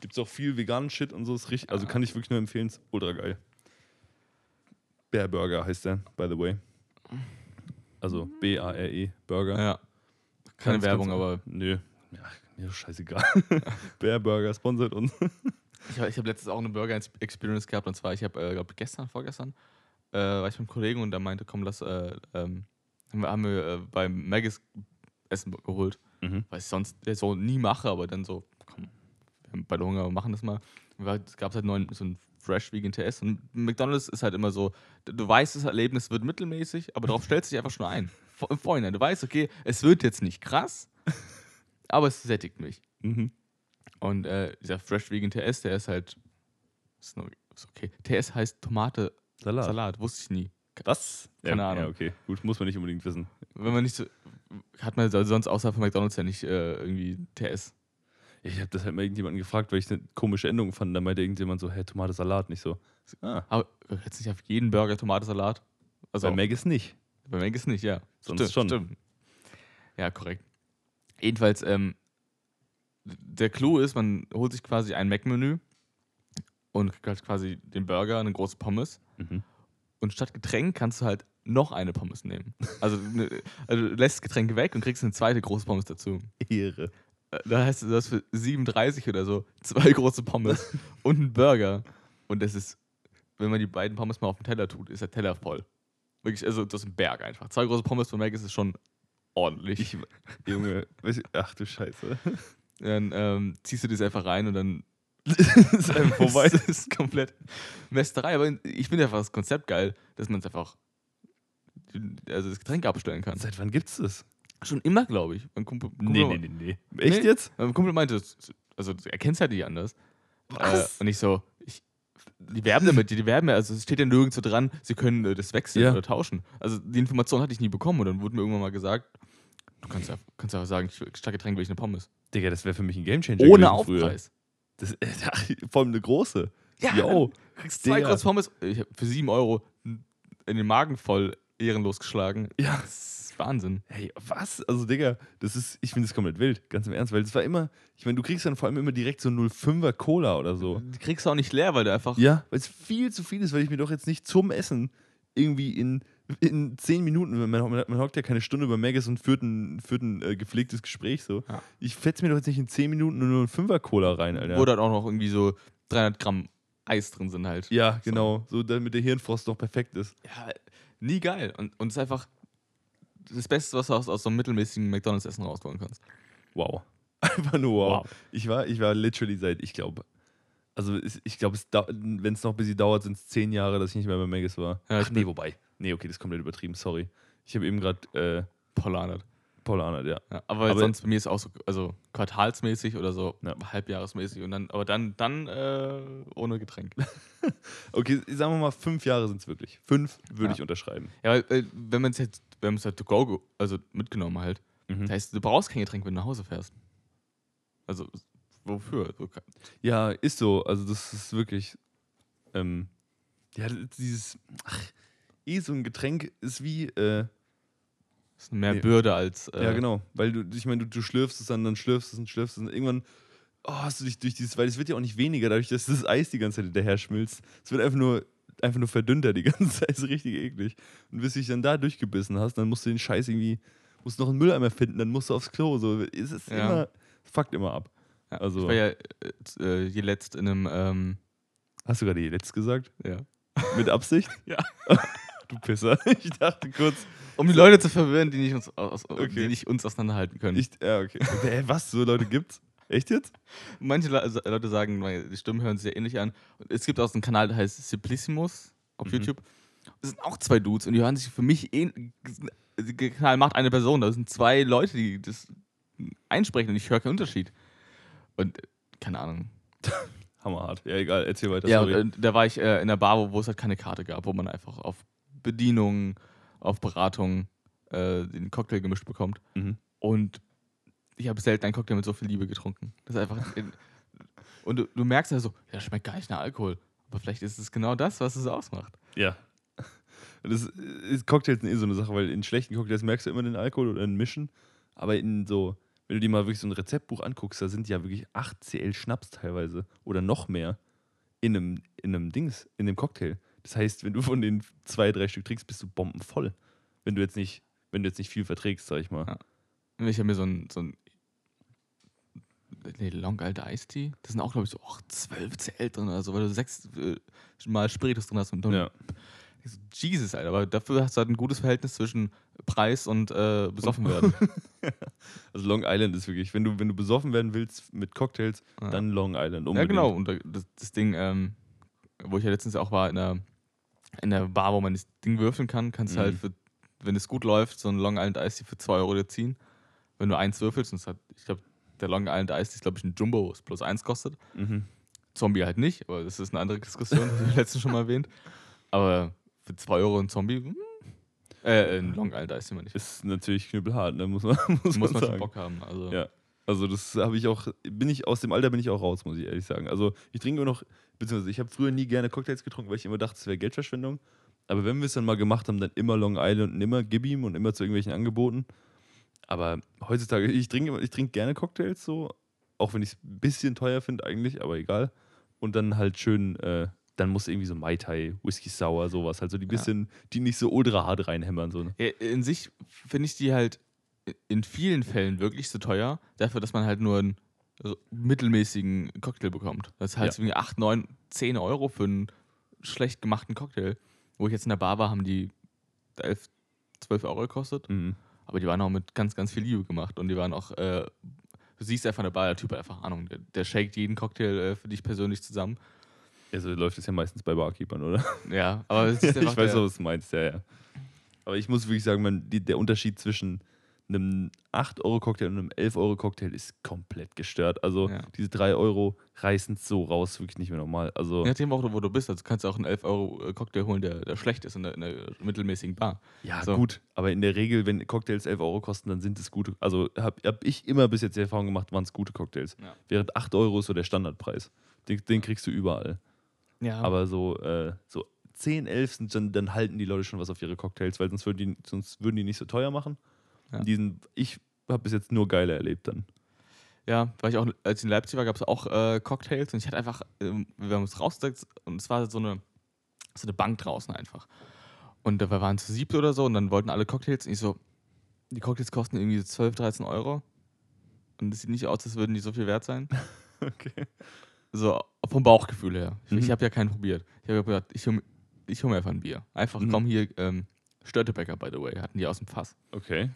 Speaker 1: Gibt es auch viel veganen Shit und so. Ist richtig, also kann ich wirklich nur empfehlen, ist ultra geil. Bear Burger heißt der, by the way. Also B-A-R-E, Burger.
Speaker 2: Ja. Keine Werbung, aber
Speaker 1: Nö. Ja, mir ist scheißegal. Bear Burger sponsert uns.
Speaker 2: Ich, hab- habe letztens auch eine Burger-Experience gehabt und zwar, ich habe, äh, glaube gestern, vorgestern, äh, war ich mit einem Kollegen und der meinte, komm, lass, äh, ähm, haben wir, äh, beim Maggis Essen geholt,
Speaker 1: Mhm.
Speaker 2: was ich sonst ja, so nie mache, aber dann so, komm, wir haben beide Hunger, wir machen das mal. Es gab halt neuen, so ein Fresh Vegan TS und McDonalds ist halt immer so, du, weißt, das Erlebnis wird mittelmäßig, aber darauf stellst du dich einfach schon ein. Im Vorhinein, du weißt, okay, es wird jetzt nicht krass, aber es sättigt mich.
Speaker 1: Mhm.
Speaker 2: Und äh, dieser Fresh Vegan TS, der ist halt. Ist, nur, ist okay. TS heißt Tomate
Speaker 1: Salat.
Speaker 2: Salat, wusste ich nie.
Speaker 1: Was?
Speaker 2: Keine
Speaker 1: ja,
Speaker 2: Ahnung.
Speaker 1: Ja, okay. Gut, muss man nicht unbedingt wissen.
Speaker 2: Wenn man nicht so. Hat man sonst außerhalb von McDonalds ja nicht äh, irgendwie TS.
Speaker 1: Ich habe das halt mal irgendjemanden gefragt, weil ich eine komische Endung fand. Da meinte irgendjemand so, hä, Tomate Salat, nicht so. Ah,
Speaker 2: Aber jetzt nicht auf jeden Burger Tomatensalat. Also
Speaker 1: bei Mac ist nicht.
Speaker 2: bei Mac ist nicht, ja.
Speaker 1: Sonst
Speaker 2: stimmt,
Speaker 1: schon.
Speaker 2: Stimmt. Ja, korrekt. Jedenfalls, ähm, der Clou ist, man holt sich quasi ein Mac-Menü und kriegt halt quasi den Burger, eine große Pommes.
Speaker 1: Mhm.
Speaker 2: Und statt Getränk kannst du halt noch eine Pommes nehmen. Also, ne, also du lässt das Getränk weg und kriegst eine zweite große Pommes dazu.
Speaker 1: Ehre.
Speaker 2: Da heißt das für 37 oder so zwei große Pommes und ein Burger. Und das ist, wenn man die beiden Pommes mal auf den Teller tut, ist der Teller voll. Wirklich, also das ist ein Berg einfach. Zwei große Pommes von Mac ist es schon ordentlich.
Speaker 1: Ich, Junge, ach du Scheiße.
Speaker 2: dann ähm, ziehst du das einfach rein und dann
Speaker 1: ist einfach vorbei.
Speaker 2: Das ist komplett Mästerei. Aber ich finde einfach das Konzept geil, dass man es einfach also das Getränk abstellen kann.
Speaker 1: Seit wann gibt's das?
Speaker 2: Schon immer, glaube ich. Mein Kumpel, Kumpel,
Speaker 1: nee. Echt
Speaker 2: Nee.
Speaker 1: jetzt?
Speaker 2: Mein Kumpel meinte, also er kennt es halt nicht anders.
Speaker 1: Was?
Speaker 2: Äh, und ich so, ich, die werben damit, die, die werben ja, also es steht ja nirgendwo dran, sie können äh, das wechseln
Speaker 1: Ja.
Speaker 2: oder tauschen. Also die Information hatte ich nie bekommen und dann wurde mir irgendwann mal gesagt, du kannst ja kannst einfach sagen, ich will- statt Getränk will ich eine Pommes.
Speaker 1: Digga, das wäre für mich ein Gamechanger
Speaker 2: Ohne. Aufpreis.
Speaker 1: Das, äh, vor allem eine große.
Speaker 2: Ja. Du kriegst zwei
Speaker 1: Digga.
Speaker 2: große Pommes ich hab für sieben Euro in den Magen voll ehrenlos geschlagen.
Speaker 1: Ja.
Speaker 2: Das Wahnsinn.
Speaker 1: Hey, was? Also, Digga, das ist, ich finde das komplett wild, ganz im Ernst, weil das war immer, ich meine, du kriegst dann vor allem immer direkt so 05er Cola oder so.
Speaker 2: Die kriegst du auch nicht leer, weil du einfach.
Speaker 1: Ja, weil es viel zu viel ist, weil ich mir doch jetzt nicht zum Essen irgendwie in, in zehn Minuten, man, man, man hockt ja keine Stunde über Maggis und führt ein, führt ein äh, gepflegtes Gespräch so.
Speaker 2: Ja.
Speaker 1: Ich fetz mir doch jetzt nicht in zehn Minuten nur einen Fünfer Cola rein, Alter.
Speaker 2: Wo dann auch noch irgendwie so 300 Gramm Eis drin sind halt.
Speaker 1: ja, genau, so damit der Hirnfrost noch perfekt ist.
Speaker 2: Ja, nie geil. Und, und es ist einfach das Beste, was du aus, aus so einem mittelmäßigen McDonalds-Essen rausholen kannst.
Speaker 1: Wow. Einfach nur wow.
Speaker 2: Wow.
Speaker 1: Ich war, ich war literally seit, ich glaube, also ich glaube, wenn es noch ein bisschen dauert, sind es zehn Jahre, dass ich nicht mehr bei Maggis war.
Speaker 2: Ja,
Speaker 1: Ach nee, wobei. Nee, okay, das ist komplett übertrieben, sorry. Ich habe eben gerade äh,
Speaker 2: Pollanert.
Speaker 1: Paul Arnold, ja.
Speaker 2: Ja, aber,
Speaker 1: Aber-
Speaker 2: sonst bei mir ist es auch so, also quartalsmäßig oder so
Speaker 1: Ja.
Speaker 2: halbjahresmäßig und dann, aber dann, dann äh, ohne Getränk.
Speaker 1: Okay, sagen wir mal, fünf Jahre sind es wirklich. Fünf würde
Speaker 2: Ja.
Speaker 1: ich unterschreiben.
Speaker 2: ja, weil, wenn man es halt, wenn man es halt to go, also mitgenommen halt,
Speaker 1: Mhm.
Speaker 2: das heißt, du brauchst kein Getränk, wenn du nach Hause fährst. Also, wofür? So,
Speaker 1: Ja, ist so. Also, das ist wirklich. Ähm, ja, dieses. Ach, eh so ein Getränk ist wie. Äh,
Speaker 2: Das ist mehr
Speaker 1: Nee.
Speaker 2: Bürde als. Äh,
Speaker 1: ja, genau. Weil du, ich meine, du, du schlürfst es dann, dann schlürfst es und schlürfst es und irgendwann. Oh, hast du dich durch dieses. Weil es wird ja auch nicht weniger, dadurch, dass das Eis die ganze Zeit hinterher schmilzt. Es wird einfach nur. Einfach nur verdünnter die ganze Zeit, ist richtig eklig. Und bis du dich dann da durchgebissen hast, dann musst du den Scheiß irgendwie, musst noch einen Mülleimer finden, dann musst du aufs Klo. So, es ist
Speaker 2: Ja.
Speaker 1: immer, fuckt immer ab.
Speaker 2: Ja,
Speaker 1: Also-
Speaker 2: Ich war ja äh, äh, letzt in einem. Ähm,
Speaker 1: Hast du gerade jetzt gesagt?
Speaker 2: ja.
Speaker 1: Mit Absicht?
Speaker 2: Ja.
Speaker 1: du Pisser. Ich dachte kurz.
Speaker 2: Um die Leute zu verwirren, die nicht uns, aus,
Speaker 1: Okay.
Speaker 2: die nicht uns auseinanderhalten können.
Speaker 1: Ich, ja, okay. Hä, was? So Leute gibt's? Echt jetzt?
Speaker 2: Manche also Leute sagen, die Stimmen hören sich sehr ähnlich an. Es gibt auch so einen Kanal, der heißt Simplissimus auf
Speaker 1: Mhm.
Speaker 2: YouTube. Das sind auch zwei Dudes und die hören sich für mich ähnlich. Der Kanal macht eine Person. Da sind zwei Leute, die das einsprechen und ich höre keinen Unterschied. Und keine Ahnung.
Speaker 1: Hammerhart. Ja, egal, erzähl weiter.
Speaker 2: Ja, und äh, da war ich äh, in der Bar, wo, wo es halt keine Karte gab, wo man einfach auf Bedienung, auf Beratung äh, den Cocktail gemischt bekommt.
Speaker 1: Mhm.
Speaker 2: Und ich habe selten einen Cocktail mit so viel Liebe getrunken. Das ist einfach. in, und du, du merkst ja so, ja, das schmeckt gar nicht nach Alkohol. Aber vielleicht ist es genau das, was es ausmacht.
Speaker 1: Ja. Das ist, Cocktails sind eh so eine Sache, weil in schlechten Cocktails merkst du immer den Alkohol oder ein Mischen. Aber in so, wenn du dir mal wirklich so ein Rezeptbuch anguckst, da sind ja wirklich 8 CL Schnaps teilweise oder noch mehr in einem, in einem Dings, in dem Cocktail. Das heißt, wenn du von den zwei, drei Stück trinkst, bist du bombenvoll. Wenn du jetzt nicht, wenn du jetzt nicht viel verträgst, sag ich mal.
Speaker 2: Ja. Ich habe mir so ein, so ein nee, Long Island Iced Tea, das sind auch, glaube ich, so oh, 12 CL drin oder so, weil du sechs äh, Mal Spiritus drin hast. Und dann,
Speaker 1: Ja.
Speaker 2: so, Jesus, Alter, aber dafür hast du halt ein gutes Verhältnis zwischen Preis und äh, besoffen werden.
Speaker 1: Also Long Island ist wirklich, wenn du, wenn du besoffen werden willst mit Cocktails,
Speaker 2: Ja.
Speaker 1: dann Long Island.
Speaker 2: Ja,
Speaker 1: Unbedingt.
Speaker 2: genau. Und da- das, das Ding, ähm, wo ich ja letztens auch war, in der, in der Bar, wo man das Ding würfeln kann, kannst du
Speaker 1: Mhm.
Speaker 2: halt, für, wenn es gut läuft, so ein Long Island Ice für 2 Euro dir ziehen. Wenn du eins würfelst, und es hat, ich glaube, der Long Island Ice ist, glaube ich, ein Jumbo, was plus eins kostet.
Speaker 1: Mhm.
Speaker 2: Zombie halt nicht, aber das ist eine andere Diskussion, habe ich letztens schon mal erwähnt. Aber für 2 Euro ein Zombie, hm, äh, ein Long Island Ice meine ich.
Speaker 1: Ist natürlich knüppelhart, ne? muss man, muss
Speaker 2: Muss
Speaker 1: man
Speaker 2: man schon. Bock haben. Also,
Speaker 1: Ja. Also das habe ich auch, bin ich aus dem Alter bin ich auch raus, muss ich ehrlich sagen. Also ich trinke nur noch, beziehungsweise ich habe früher nie gerne Cocktails getrunken, weil ich immer dachte, es wäre Geldverschwendung. Aber wenn wir es dann mal gemacht haben, dann immer Long Island und immer Gib ihm und immer zu irgendwelchen Angeboten. Aber heutzutage, ich trinke immer- ich trinke gerne Cocktails so, auch wenn ich es ein bisschen teuer finde eigentlich, aber egal. Und dann halt schön, äh, dann muss irgendwie so Mai Tai, Whisky Sour, sowas, halt so die bisschen, die nicht so ultra hart reinhämmern. So. ne?
Speaker 2: Ja, in sich finde ich die halt in vielen Fällen wirklich so teuer, dafür, dass man halt nur einen mittelmäßigen Cocktail bekommt. Das ist halt
Speaker 1: Ja.
Speaker 2: irgendwie 8, 9, 10 Euro für einen schlecht gemachten Cocktail. Wo ich jetzt in der Bar war, haben die 11, 12 Euro gekostet.
Speaker 1: Mhm.
Speaker 2: Aber die waren auch mit ganz, ganz viel Liebe gemacht. Und die waren auch, äh, du siehst einfach in der Bar, der Typ hat einfach Ahnung, der, der shakt jeden Cocktail äh, für dich persönlich zusammen.
Speaker 1: Also läuft es ja meistens bei Barkeepern, oder?
Speaker 2: Ja, aber es ist
Speaker 1: ich
Speaker 2: einfach
Speaker 1: weiß,
Speaker 2: der,
Speaker 1: was du meinst, ja, ja. Aber ich muss wirklich sagen, man, die, der Unterschied zwischen einem 8-Euro-Cocktail und einem 11-Euro-Cocktail ist komplett gestört. Also
Speaker 2: Ja.
Speaker 1: diese 3 Euro reißen es so raus, wirklich nicht mehr normal. Also
Speaker 2: Je nachdem auch, wo du bist. Also kannst du auch einen 11 Euro Cocktail holen, der, der schlecht ist in der, in der mittelmäßigen Bar.
Speaker 1: ja,
Speaker 2: so.
Speaker 1: gut. Aber in der Regel, wenn Cocktails 11 Euro kosten, dann sind es gute. Also habe hab ich immer bis jetzt die Erfahrung gemacht, waren es gute Cocktails.
Speaker 2: Ja.
Speaker 1: Während 8 Euro ist so der Standardpreis. Den, den kriegst du überall.
Speaker 2: Ja,
Speaker 1: Aber so, äh, so 10, 11 sind dann, dann halten die Leute schon was auf ihre Cocktails, weil sonst würden die, sonst würden die nicht so teuer machen.
Speaker 2: Ja.
Speaker 1: Diesen, ich habe bis jetzt nur geile erlebt dann.
Speaker 2: Ja, weil ich auch, als ich in Leipzig war, gab es auch äh, Cocktails und ich hatte einfach, ähm, wir haben uns rausgesetzt und es war so eine, so eine Bank draußen einfach. Und da waren zu siebt oder so und dann wollten alle Cocktails und ich so, die Cocktails kosten irgendwie so 12, 13 Euro. Und es sieht nicht aus, als würden die so viel wert sein.
Speaker 1: Okay.
Speaker 2: So vom Bauchgefühl her. Ich,
Speaker 1: Mhm.
Speaker 2: ich habe ja keinen probiert. Ich habe gedacht, ich hole ich hol mir einfach ein Bier. Einfach,
Speaker 1: Mhm.
Speaker 2: komm hier, ähm, Störtebäcker, by the way, hatten die aus dem Fass.
Speaker 1: Okay.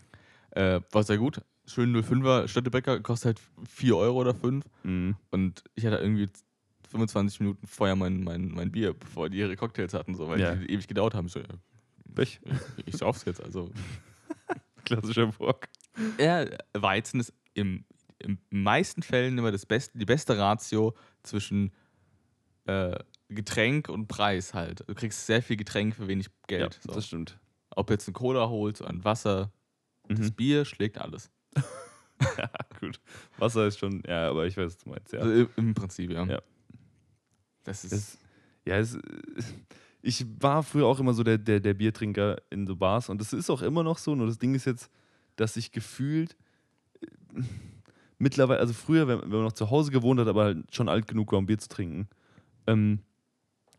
Speaker 2: Äh, war sehr gut. Schön 05er Störtebäcker, kostet halt 4 Euro oder 5.
Speaker 1: Mhm.
Speaker 2: Und ich hatte irgendwie 25 Minuten vorher mein, mein, mein Bier, bevor die ihre Cocktails hatten, so, weil
Speaker 1: Ja.
Speaker 2: die ewig gedauert haben. Ich so, ja, ich, ich sauf's jetzt. Also.
Speaker 1: Klassischer Bock.
Speaker 2: Ja, Weizen ist im, im meisten Fällen immer das beste, die beste Ratio zwischen äh, Getränk und Preis halt. Du kriegst sehr viel Getränk für wenig
Speaker 1: Ja,
Speaker 2: Geld. so.
Speaker 1: das stimmt.
Speaker 2: Ob jetzt ein Cola holst oder ein Wasser, das
Speaker 1: Mhm.
Speaker 2: Bier schlägt alles.
Speaker 1: Ja, gut. Wasser ist schon, ja, aber ich weiß, was du meinst. Ja.
Speaker 2: Also im, im Prinzip, ja.
Speaker 1: Ja.
Speaker 2: Das ist.
Speaker 1: Das, ja, es, ich war früher auch immer so der, der, der Biertrinker in so Bars und das ist auch immer noch so. Nur das Ding ist jetzt, dass ich gefühlt äh, mittlerweile, also früher, wenn, wenn man noch zu Hause gewohnt hat, aber halt schon alt genug war, um Bier zu trinken, ähm,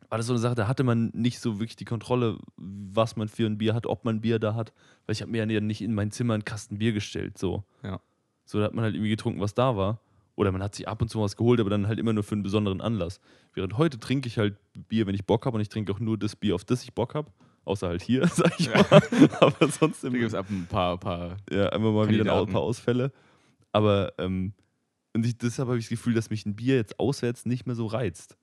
Speaker 1: war das so eine Sache, da hatte man nicht so wirklich die Kontrolle, was man für ein Bier hat, ob man Bier da hat. Weil ich habe mir ja nicht in mein Zimmer einen Kasten Bier gestellt. So.
Speaker 2: Ja.
Speaker 1: So, da hat man halt irgendwie getrunken, was da war. Oder man hat sich ab und zu was geholt, aber dann halt immer nur für einen besonderen Anlass. Während heute trinke ich halt Bier, wenn ich Bock habe und ich trinke auch nur das Bier, auf das ich Bock habe. Außer halt hier, sag ich
Speaker 2: Ja.
Speaker 1: mal. Aber sonst
Speaker 2: Da
Speaker 1: im,
Speaker 2: gibt es ab ein paar, paar
Speaker 1: ja, einfach mal wieder ein paar Ausfälle. Aber ähm, und ich, deshalb habe ich das Gefühl, dass mich ein Bier jetzt auswärts nicht mehr so reizt.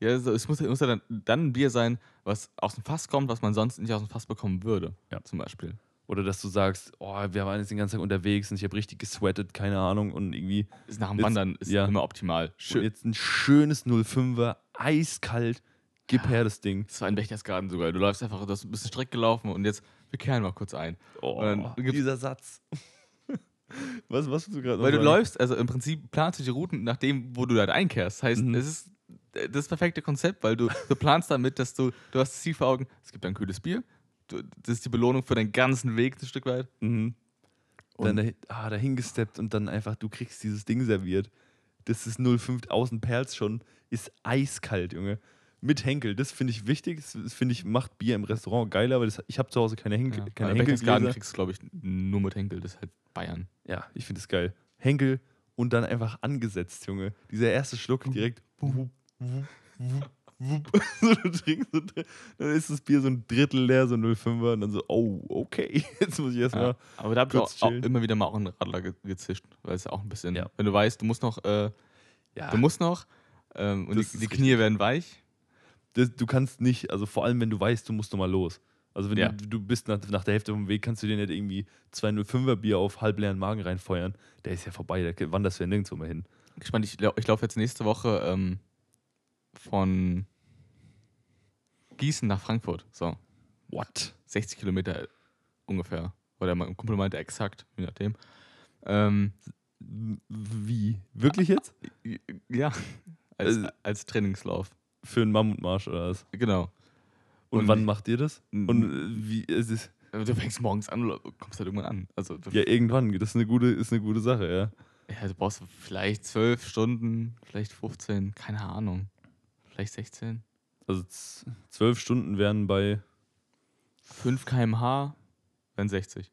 Speaker 2: Ja, also es muss, muss ja dann, dann ein Bier sein, was aus dem Fass kommt, was man sonst nicht aus dem Fass bekommen würde.
Speaker 1: Ja.
Speaker 2: Zum Beispiel.
Speaker 1: Oder dass du sagst, oh, wir waren jetzt den ganzen Tag unterwegs und ich habe richtig gesweatet, keine Ahnung. Und irgendwie
Speaker 2: Ist nach dem
Speaker 1: Jetzt-
Speaker 2: Wandern ist
Speaker 1: ja.
Speaker 2: immer optimal.
Speaker 1: Schön.
Speaker 2: Schön.
Speaker 1: jetzt ein schönes 05er, eiskalt, Gib her das Ding.
Speaker 2: Das war in Berchtesgaden sogar. Du läufst einfach, du hast ein bisschen Streck gelaufen und jetzt, wir kehren mal kurz ein.
Speaker 1: Oh,
Speaker 2: Und dann
Speaker 1: dieser Satz. was, was willst du gerade
Speaker 2: Weil du läufst, also im Prinzip planst du die Routen nach dem, wo du halt einkehrst. Das heißt,
Speaker 1: Mhm.
Speaker 2: es ist das perfekte Konzept, weil du, du planst damit, dass du, du hast das Ziel vor Augen, es gibt ein kühles Bier. Du, das ist die Belohnung für deinen ganzen Weg ein Stück weit.
Speaker 1: Mhm.
Speaker 2: Und-
Speaker 1: Dann ah, dahin gesteppt und dann einfach, du kriegst dieses Ding serviert. Das ist 0,5 außen Perls schon, ist eiskalt, Junge. Mit Henkel, das finde ich wichtig. Das das finde ich, macht Bier im Restaurant geiler, weil das, ich habe zu Hause keine, Henkel,
Speaker 2: Ja.
Speaker 1: keine Henkelgläser.
Speaker 2: kriegst du, glaube ich, nur mit Henkel. Das ist halt Bayern.
Speaker 1: Ja, ich finde es geil. Henkel und dann einfach angesetzt, Junge. Dieser erste Schluck direkt. wup. so, du trinkst so, dann ist das Bier so ein Drittel leer, so 0,5er und dann so, oh, okay. Jetzt muss ich erstmal.
Speaker 2: Ja. Aber da habe ich auch, auch immer wieder mal auch einen Radler ge gezischt, weil es ja auch ein bisschen,
Speaker 1: Ja.
Speaker 2: wenn du weißt, du musst noch, äh,
Speaker 1: Ja,
Speaker 2: du musst noch ähm, und
Speaker 1: Das
Speaker 2: die, die
Speaker 1: richtig.
Speaker 2: Knie werden weich.
Speaker 1: das, du kannst nicht, also vor allem, wenn du weißt, du musst nochmal los. Also wenn
Speaker 2: Ja.
Speaker 1: du, du bist nach, nach der Hälfte vom Weg, kannst du dir nicht irgendwie 205er Bier auf halbleeren Magen reinfeuern. Der ist ja vorbei, da wanderst du ja nirgendwo mehr hin.
Speaker 2: Gespannt, ich, ich laufe jetzt nächste Woche ähm, von Gießen nach Frankfurt. So,
Speaker 1: What?
Speaker 2: 60 Kilometer ungefähr. Oder mein Kumpel meinte exakt, je nachdem. Ähm,
Speaker 1: Wie? Wirklich jetzt?
Speaker 2: ja, als,
Speaker 1: Also-
Speaker 2: als Trainingslauf.
Speaker 1: Für einen Mammutmarsch oder was?
Speaker 2: Genau.
Speaker 1: Und,
Speaker 2: Und-
Speaker 1: wann macht ihr das? Und wie ist es?
Speaker 2: Du fängst morgens an und kommst halt irgendwann an. Also,
Speaker 1: Ja, irgendwann. Das ist eine gute, ist eine gute Sache, ja.
Speaker 2: ja, du brauchst vielleicht 12 Stunden, vielleicht 15, keine Ahnung. Vielleicht 16.
Speaker 1: Also z- zwölf Stunden wären bei.
Speaker 2: 5 km/h wären 60.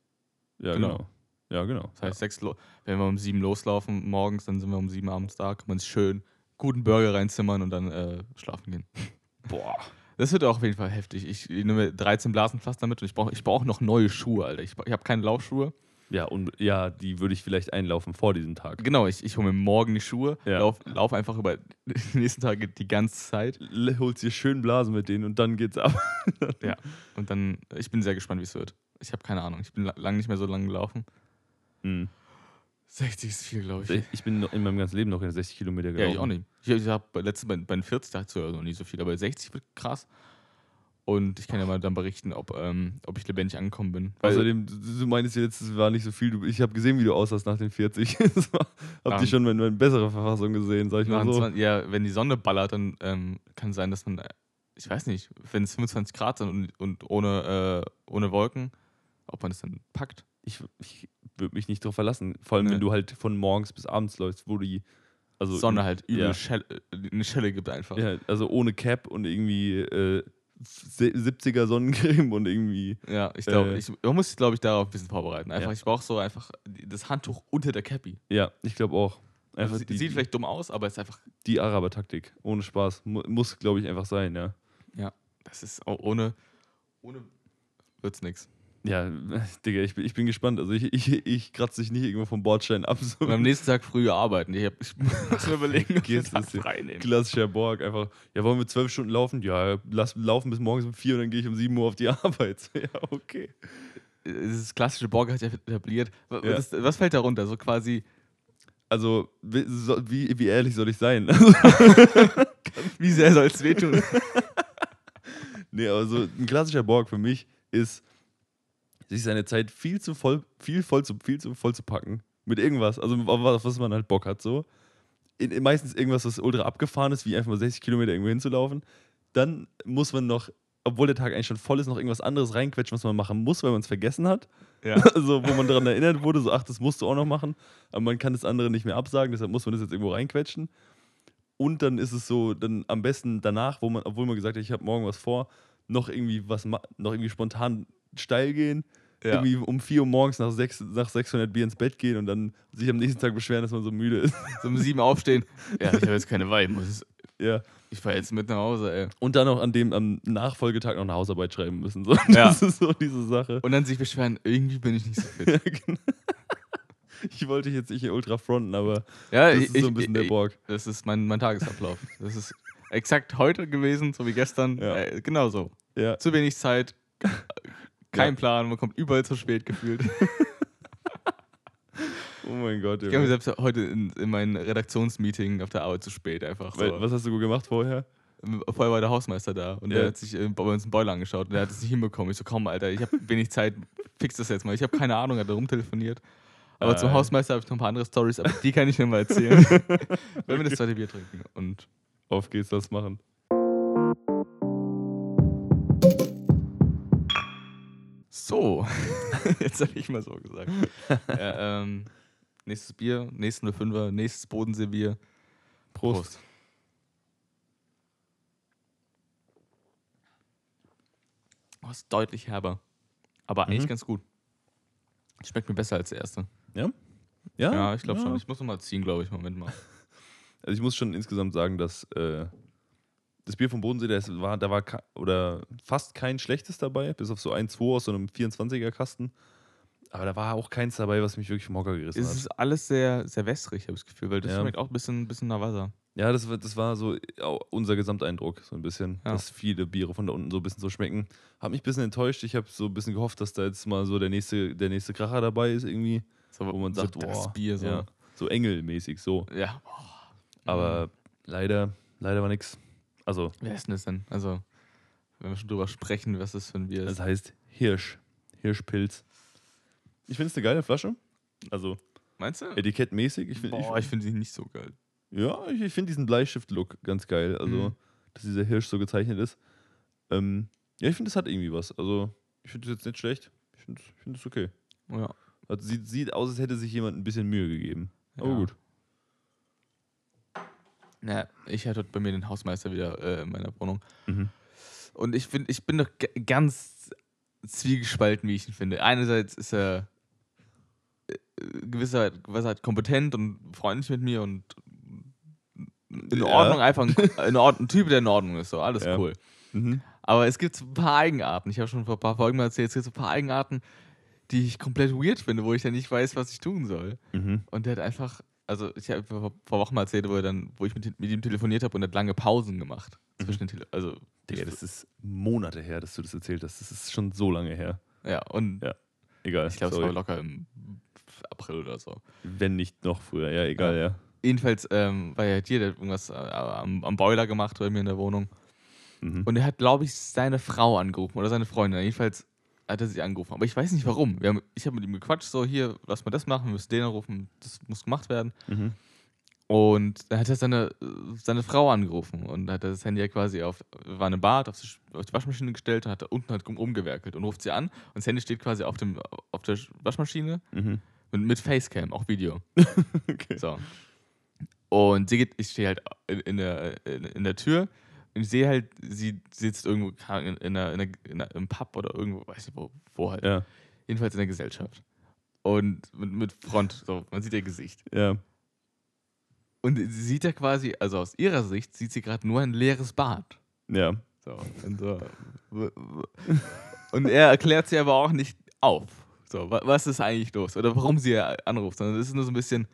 Speaker 1: Ja,
Speaker 2: Genau.
Speaker 1: genau. Ja, genau.
Speaker 2: Das heißt, sechs Lo wenn wir um sieben loslaufen morgens, dann sind wir um sieben abends da, kann man sich schön guten Burger reinzimmern und dann äh, schlafen gehen.
Speaker 1: Boah.
Speaker 2: Das wird auch auf jeden Fall heftig. Ich, ich nehme 13 Blasenpflaster mit und ich brauche ich brauch noch neue Schuhe, Alter. Ich, ich habe keine Laufschuhe.
Speaker 1: Ja, und ja, die würde ich vielleicht einlaufen vor diesem Tag.
Speaker 2: Genau, ich, ich hole mir morgen die Schuhe,
Speaker 1: Ja.
Speaker 2: lauf, lauf einfach über die nächsten Tage die ganze Zeit.
Speaker 1: L- Holst dir schön Blasen mit denen und dann geht's ab.
Speaker 2: Ja. Und dann, ich bin sehr gespannt, wie es wird. Ich habe keine Ahnung. Ich bin la lange nicht mehr so lange gelaufen.
Speaker 1: Mhm.
Speaker 2: 60 ist viel, glaube ich.
Speaker 1: Ich bin in meinem ganzen Leben noch in 60 Kilometer
Speaker 2: Ja,
Speaker 1: gelaufen.
Speaker 2: ich auch nicht. Ich, ich habe bei letzten bei, bei den 40 dachte ich so, noch nie so viel, aber 60 wird krass. Und ich kann ja mal dann berichten, ob, ähm, ob ich lebendig angekommen bin. Weil,
Speaker 1: Außerdem, du meinst jetzt, es war nicht so viel. Ich habe gesehen, wie du aussahst nach den 40. Das war- Hab
Speaker 2: Ähm,
Speaker 1: dich schon in, in besserer Verfassung gesehen, sag ich mal so.
Speaker 2: 20, ja, wenn die Sonne ballert, dann ähm, kann sein, dass man, äh, ich weiß nicht, wenn es 25 Grad sind und, und ohne, äh, ohne Wolken, ob man das dann packt.
Speaker 1: Ich, ich würde mich nicht drauf verlassen. Vor allem,
Speaker 2: Nee.
Speaker 1: wenn du halt von morgens bis abends läufst, wo die. Also,
Speaker 2: Sonne halt übel
Speaker 1: ja.
Speaker 2: Schelle, äh, eine Schelle gibt einfach.
Speaker 1: Ja, also ohne Cap und irgendwie äh, 70er Sonnencreme und irgendwie.
Speaker 2: Ja, ich glaube,
Speaker 1: Äh,
Speaker 2: ich, man muss sich, glaube ich, darauf ein bisschen vorbereiten. Einfach,
Speaker 1: Ja.
Speaker 2: ich brauche so einfach das Handtuch unter der Cappy.
Speaker 1: Ja, ich glaube auch. Einfach
Speaker 2: Also,
Speaker 1: die,
Speaker 2: sieht vielleicht dumm aus, aber es ist einfach,
Speaker 1: die Araber-Taktik. Ohne Spaß. Mu muss, glaube ich, einfach sein, ja.
Speaker 2: das ist auch ohne, ohne wird's nix.
Speaker 1: Ja, Digga, ich, bin- ich bin gespannt. Also ich, ich, ich kratze dich nicht irgendwo vom Bordstein ab. So
Speaker 2: Und am nächsten Tag früher arbeiten. Ich, hab, ich muss mir überlegen, ob ich frei nehme.
Speaker 1: klassischer Borg. Einfach, ja, wollen wir zwölf Stunden laufen? Ja, lass laufen bis morgens um vier und dann gehe ich um sieben Uhr auf die Arbeit. Ja, okay.
Speaker 2: Das klassische Borg hat ja etabliert. Was,
Speaker 1: Ja.
Speaker 2: das, was fällt darunter? So quasi,
Speaker 1: Also, wie, so, wie, wie ehrlich soll ich sein?
Speaker 2: wie sehr soll es wehtun?
Speaker 1: nee, also ein klassischer Borg für mich ist, sich seine Zeit viel zu voll, viel voll zu, viel zu voll zu packen. Mit irgendwas. Also auf was, man halt Bock hat, so. In, meistens irgendwas, was ultra abgefahren ist, wie einfach mal 60 Kilometer irgendwo hinzulaufen. Dann muss man noch, obwohl der Tag eigentlich schon voll ist, noch irgendwas anderes reinquetschen, was man machen muss, weil man es vergessen hat.
Speaker 2: ja.
Speaker 1: Also, wo man daran erinnert wurde, so, ach, das musst du auch noch machen. Aber man kann das andere nicht mehr absagen, deshalb muss man das jetzt irgendwo reinquetschen. Und dann ist es so, dann am besten danach, wo man, obwohl man gesagt hat, ich habe morgen was vor, noch irgendwie was, noch irgendwie spontan steil gehen.
Speaker 2: Ja.
Speaker 1: Irgendwie um 4 Uhr morgens nach, sechs, nach 600 Bier ins Bett gehen und dann sich am nächsten Tag beschweren, dass man so müde ist.
Speaker 2: So um sieben aufstehen. Ja, ich habe jetzt keine Wein. Muss-
Speaker 1: ja.
Speaker 2: Ich fahre jetzt mit nach Hause, ey.
Speaker 1: Und dann auch an dem, am Nachfolgetag noch eine Hausarbeit schreiben müssen. So.
Speaker 2: Ja.
Speaker 1: Das ist so diese Sache.
Speaker 2: Und dann sich beschweren, irgendwie bin ich nicht so fit.
Speaker 1: Ja, genau. Ich wollte jetzt nicht hier ultra fronten, aber
Speaker 2: Ja,
Speaker 1: das ist so ein bisschen der
Speaker 2: ich,
Speaker 1: Borg.
Speaker 2: Das ist mein, mein Tagesablauf. Das ist exakt heute gewesen, so wie gestern.
Speaker 1: Ja.
Speaker 2: Äh, genau so.
Speaker 1: Ja.
Speaker 2: Zu wenig Zeit, kein
Speaker 1: Ja.
Speaker 2: Plan, man kommt überall zu spät gefühlt.
Speaker 1: Oh mein Gott,
Speaker 2: Ich
Speaker 1: Junge.
Speaker 2: komme selbst heute in, in mein Redaktionsmeeting auf der Arbeit zu spät einfach. So.
Speaker 1: Weil, was hast du gemacht vorher?
Speaker 2: vorher war der Hausmeister da und
Speaker 1: Ja.
Speaker 2: der hat sich äh, bei uns einen Boiler angeschaut und der hat es nicht hinbekommen. Ich so, komm, Alter, ich habe wenig Zeit, fix das jetzt mal. Ich habe keine Ahnung, hat er rumtelefoniert. Aber zum
Speaker 1: Äh.
Speaker 2: Hausmeister habe ich noch ein paar andere Stories, aber die kann ich mir mal erzählen. Wenn wir das zweite Bier trinken. Und
Speaker 1: Auf geht's, lass machen.
Speaker 2: So, jetzt habe ich mal so gesagt. ja, ähm, nächstes Bier, nächstes 05er, nächstes Bodenseebier.
Speaker 1: Prost.
Speaker 2: Oh, ist deutlich herber. Aber eigentlich
Speaker 1: Mhm.
Speaker 2: ganz gut. Schmeckt mir besser als der erste.
Speaker 1: Ja?
Speaker 2: Ja, ich glaube
Speaker 1: ja.
Speaker 2: schon. Ich muss noch mal ziehen, glaube ich. Moment mal.
Speaker 1: Also ich muss schon insgesamt sagen, dass äh, das Bier vom Bodensee, das war, da war oder fast kein schlechtes dabei, bis auf so ein, zwei aus so einem 24er Kasten. Aber da war auch keins dabei, was mich wirklich vom Hocker gerissen
Speaker 2: Es
Speaker 1: hat.
Speaker 2: ist alles sehr, sehr wässrig, habe ich das Gefühl, weil das
Speaker 1: Ja.
Speaker 2: schmeckt auch ein bisschen, bisschen nach Wasser.
Speaker 1: Ja, das, war- das war so au- unser Gesamteindruck, so ein bisschen,
Speaker 2: Ja.
Speaker 1: dass viele Biere von da unten so ein bisschen so schmecken. Hat mich ein bisschen enttäuscht. Ich habe so ein bisschen gehofft, dass da jetzt mal so der nächste, der nächste Kracher dabei ist irgendwie,
Speaker 2: So,
Speaker 1: wo man
Speaker 2: so
Speaker 1: sagt,
Speaker 2: das
Speaker 1: boah,
Speaker 2: Bier so.
Speaker 1: ja, so engelmäßig so.
Speaker 2: Ja.
Speaker 1: Aber leider, leider war nix. Also,
Speaker 2: Wer ist denn das denn? Also, wenn wir schon drüber sprechen, was das für ein Bier
Speaker 1: das
Speaker 2: ist.
Speaker 1: heißt Hirsch, Hirschpilz. Ich finde es eine geile Flasche. Also
Speaker 2: Meinst du?
Speaker 1: etikettmäßig. Ich find,
Speaker 2: Boah,
Speaker 1: ich,
Speaker 2: ich finde die nicht so geil.
Speaker 1: ja, ich, ich finde diesen Bleistift-Look ganz geil. Also,
Speaker 2: Mhm.
Speaker 1: dass dieser Hirsch so gezeichnet ist. Ähm, ja, ich finde, es hat irgendwie was. Also, ich finde es jetzt nicht schlecht. Ich finde es find okay.
Speaker 2: Ja.
Speaker 1: Also, sieht, sieht aus, als hätte sich jemand ein bisschen Mühe gegeben. Aber
Speaker 2: Ja.
Speaker 1: gut.
Speaker 2: Ja, ich hatte bei mir den Hausmeister wieder äh, in meiner Wohnung.
Speaker 1: Mhm.
Speaker 2: Und ich, find, ich bin doch ganz zwiegespalten, wie ich ihn finde. Einerseits ist er äh, gewisser kompetent und freundlich mit mir und in
Speaker 1: Ja.
Speaker 2: Ordnung, einfach ein, in Ordnung, ein Typ, der in Ordnung ist. So, alles
Speaker 1: Ja.
Speaker 2: cool.
Speaker 1: Mhm.
Speaker 2: Aber es gibt so ein paar Eigenarten. Ich habe schon vor ein paar Folgen mal erzählt, es gibt so ein paar Eigenarten, die ich komplett weird finde, wo ich dann nicht weiß, was ich tun soll.
Speaker 1: Mhm.
Speaker 2: Und der hat einfach, also ich habe vor, vor Wochen mal erzählt, wo, dann, wo ich mit, mit ihm telefoniert habe und er hat lange Pausen gemacht. Zwischen den Tele also,
Speaker 1: Digga, das ist Monate her, dass du das erzählt hast. Das ist schon so lange her.
Speaker 2: ja, und
Speaker 1: Ja. Egal.
Speaker 2: ich glaube, es war locker im April oder so.
Speaker 1: Wenn nicht noch früher. Ja, egal, ja.
Speaker 2: Jedenfalls ähm, war er halt hier, der hat irgendwas äh, am, am Boiler gemacht bei mir in der Wohnung.
Speaker 1: Mhm.
Speaker 2: Und er hat, glaube ich, seine Frau angerufen oder seine Freundin. Jedenfalls hat er sie angerufen. Aber ich weiß nicht warum. Haben, ich habe mit ihm gequatscht, so hier, lass mal das machen, wir müssen den anrufen, das muss gemacht werden.
Speaker 1: Mhm.
Speaker 2: Und dann hat er seine, seine Frau angerufen und hat das Handy ja quasi auf, war in einem Bad, auf die, auf die Waschmaschine gestellt und hat da unten halt rum- rumgewerkelt und ruft sie an und das Handy steht quasi auf, dem, auf der Waschmaschine
Speaker 1: Mhm.
Speaker 2: mit, mit Facecam, auch Video.
Speaker 1: Okay.
Speaker 2: So. Und sie geht, ich stehe halt in, in, der, in, in der Tür ich sehe halt, sie sitzt irgendwo in, in, einer, in, einer, in einer, im Pub oder irgendwo, weiß nicht wo, wo halt.
Speaker 1: Ja,
Speaker 2: Jedenfalls in der Gesellschaft. Und mit, mit Front, so, man sieht ihr Gesicht.
Speaker 1: ja.
Speaker 2: Und sie sieht ja quasi, also aus ihrer Sicht, sieht sie gerade nur ein leeres Bad.
Speaker 1: Ja.
Speaker 2: So, und, so. und er erklärt sie aber auch nicht auf. So, wa- was ist eigentlich los? Oder warum sie anruft, sondern es ist nur so ein bisschen,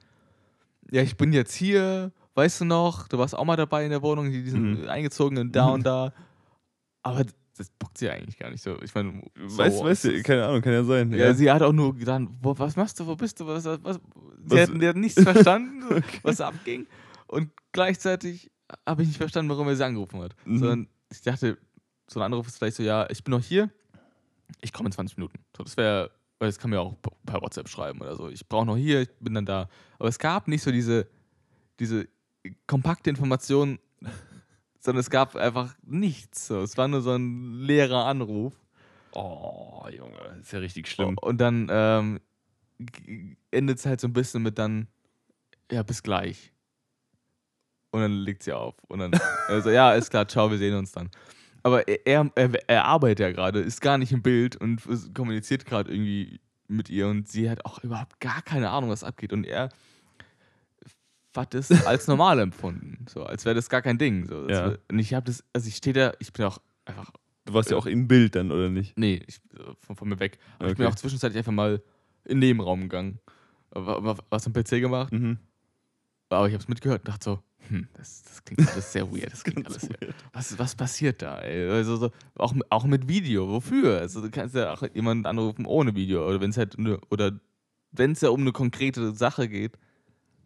Speaker 2: ja, ich bin jetzt hier, weißt du noch, du warst auch mal dabei in der Wohnung, die die sind
Speaker 1: Mhm.
Speaker 2: eingezogen und da und da. Aber das bockt sie eigentlich gar nicht so. Ich meine, so,
Speaker 1: weißt, weißt du, keine Ahnung, kann ja sein.
Speaker 2: ja, sie hat auch nur gedacht, wo, was machst du, wo bist du, was, was, was? Sie, hat, hat nichts verstanden, so, was abging. Und gleichzeitig habe ich nicht verstanden, warum er sie angerufen hat.
Speaker 1: Mhm.
Speaker 2: Sondern ich dachte, so ein Anruf ist vielleicht so, ja, ich bin noch hier, ich komme in 20 Minuten. So, das wäre, weil das kann mir auch per WhatsApp schreiben oder so. Ich brauche noch hier, ich bin dann da. Aber es gab nicht so diese, diese kompakte Information, sondern es gab einfach nichts. So. Es war nur so ein leerer Anruf.
Speaker 1: Oh, Junge, ist ja richtig schlimm.
Speaker 2: Und dann ähm, endet es halt so ein bisschen mit dann, ja, bis gleich. Und dann legt sie auf. Und dann, also, ja, ist klar, ciao, wir sehen uns dann. Aber er, er, er, arbeitet ja gerade, ist gar nicht im Bild und kommuniziert gerade irgendwie mit ihr und sie hat auch überhaupt gar keine Ahnung, was abgeht. Und er hat es als normal empfunden. So, als wäre das gar kein Ding. So. Als
Speaker 1: Ja.
Speaker 2: Und ich habe das, also ich stehe da, ich bin auch einfach
Speaker 1: Du warst ja auch im Bild dann, oder nicht?
Speaker 2: Nee, ich, äh, von, von mir weg. Aber ich bin
Speaker 1: Okay.
Speaker 2: auch zwischenzeitlich einfach mal in den Nebenraum gegangen. Wa- wa- Was am PC gemacht.
Speaker 1: Mhm.
Speaker 2: Aber ich habe es mitgehört und dachte so, hm, das, das klingt alles sehr weird. Das klingt alles sehr, was, was passiert da? Ey? Also so, auch, auch mit Video. Wofür? Also du kannst ja auch jemanden anrufen ohne Video. Oder wenn es halt ne, oder wenn es ja um eine konkrete Sache geht,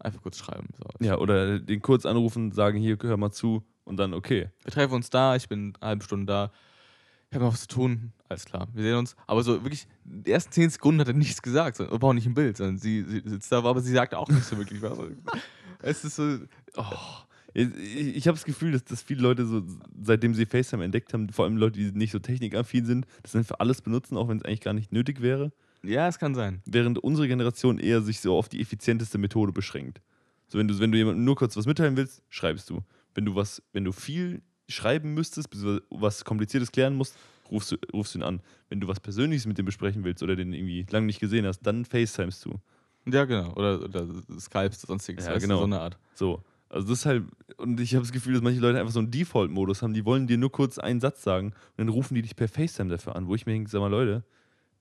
Speaker 2: einfach kurz schreiben. So.
Speaker 1: Ja, oder den kurz anrufen, sagen, hier, hör mal zu Und dann, okay.
Speaker 2: Wir treffen uns da, ich bin eine halbe Stunde da. Ich habe noch was zu tun, alles klar, wir sehen uns. Aber so wirklich, die ersten zehn Sekunden hat er nichts gesagt, sondern auch nicht im Bild, sondern sie, sie sitzt da, aber sie sagt auch nicht so wirklich was. Es ist so,
Speaker 1: Oh. Ich, ich, ich habe das Gefühl, dass, dass viele Leute so, seitdem sie FaceTime entdeckt haben, vor allem Leute, die nicht so technikaffin sind, das dann für alles benutzen, auch wenn es eigentlich gar nicht nötig wäre.
Speaker 2: Ja, es kann sein.
Speaker 1: Während unsere Generation eher sich so auf die effizienteste Methode beschränkt. So, wenn du, wenn du jemandem nur kurz was mitteilen willst, schreibst du. Wenn du was, wenn du viel schreiben müsstest, was Kompliziertes klären musst, rufst du, rufst du ihn an. Wenn du was Persönliches mit dem besprechen willst oder den irgendwie lange nicht gesehen hast, dann FaceTimest du.
Speaker 2: Ja, genau. Oder, oder Skypes, sonstiges.
Speaker 1: Ja, genau.
Speaker 2: So eine Art.
Speaker 1: So. Also das ist halt, und ich habe das Gefühl, dass manche Leute einfach so einen Default-Modus haben, die wollen dir nur kurz einen Satz sagen und dann rufen die dich per FaceTime dafür an, wo ich mir denke, sag mal, Leute,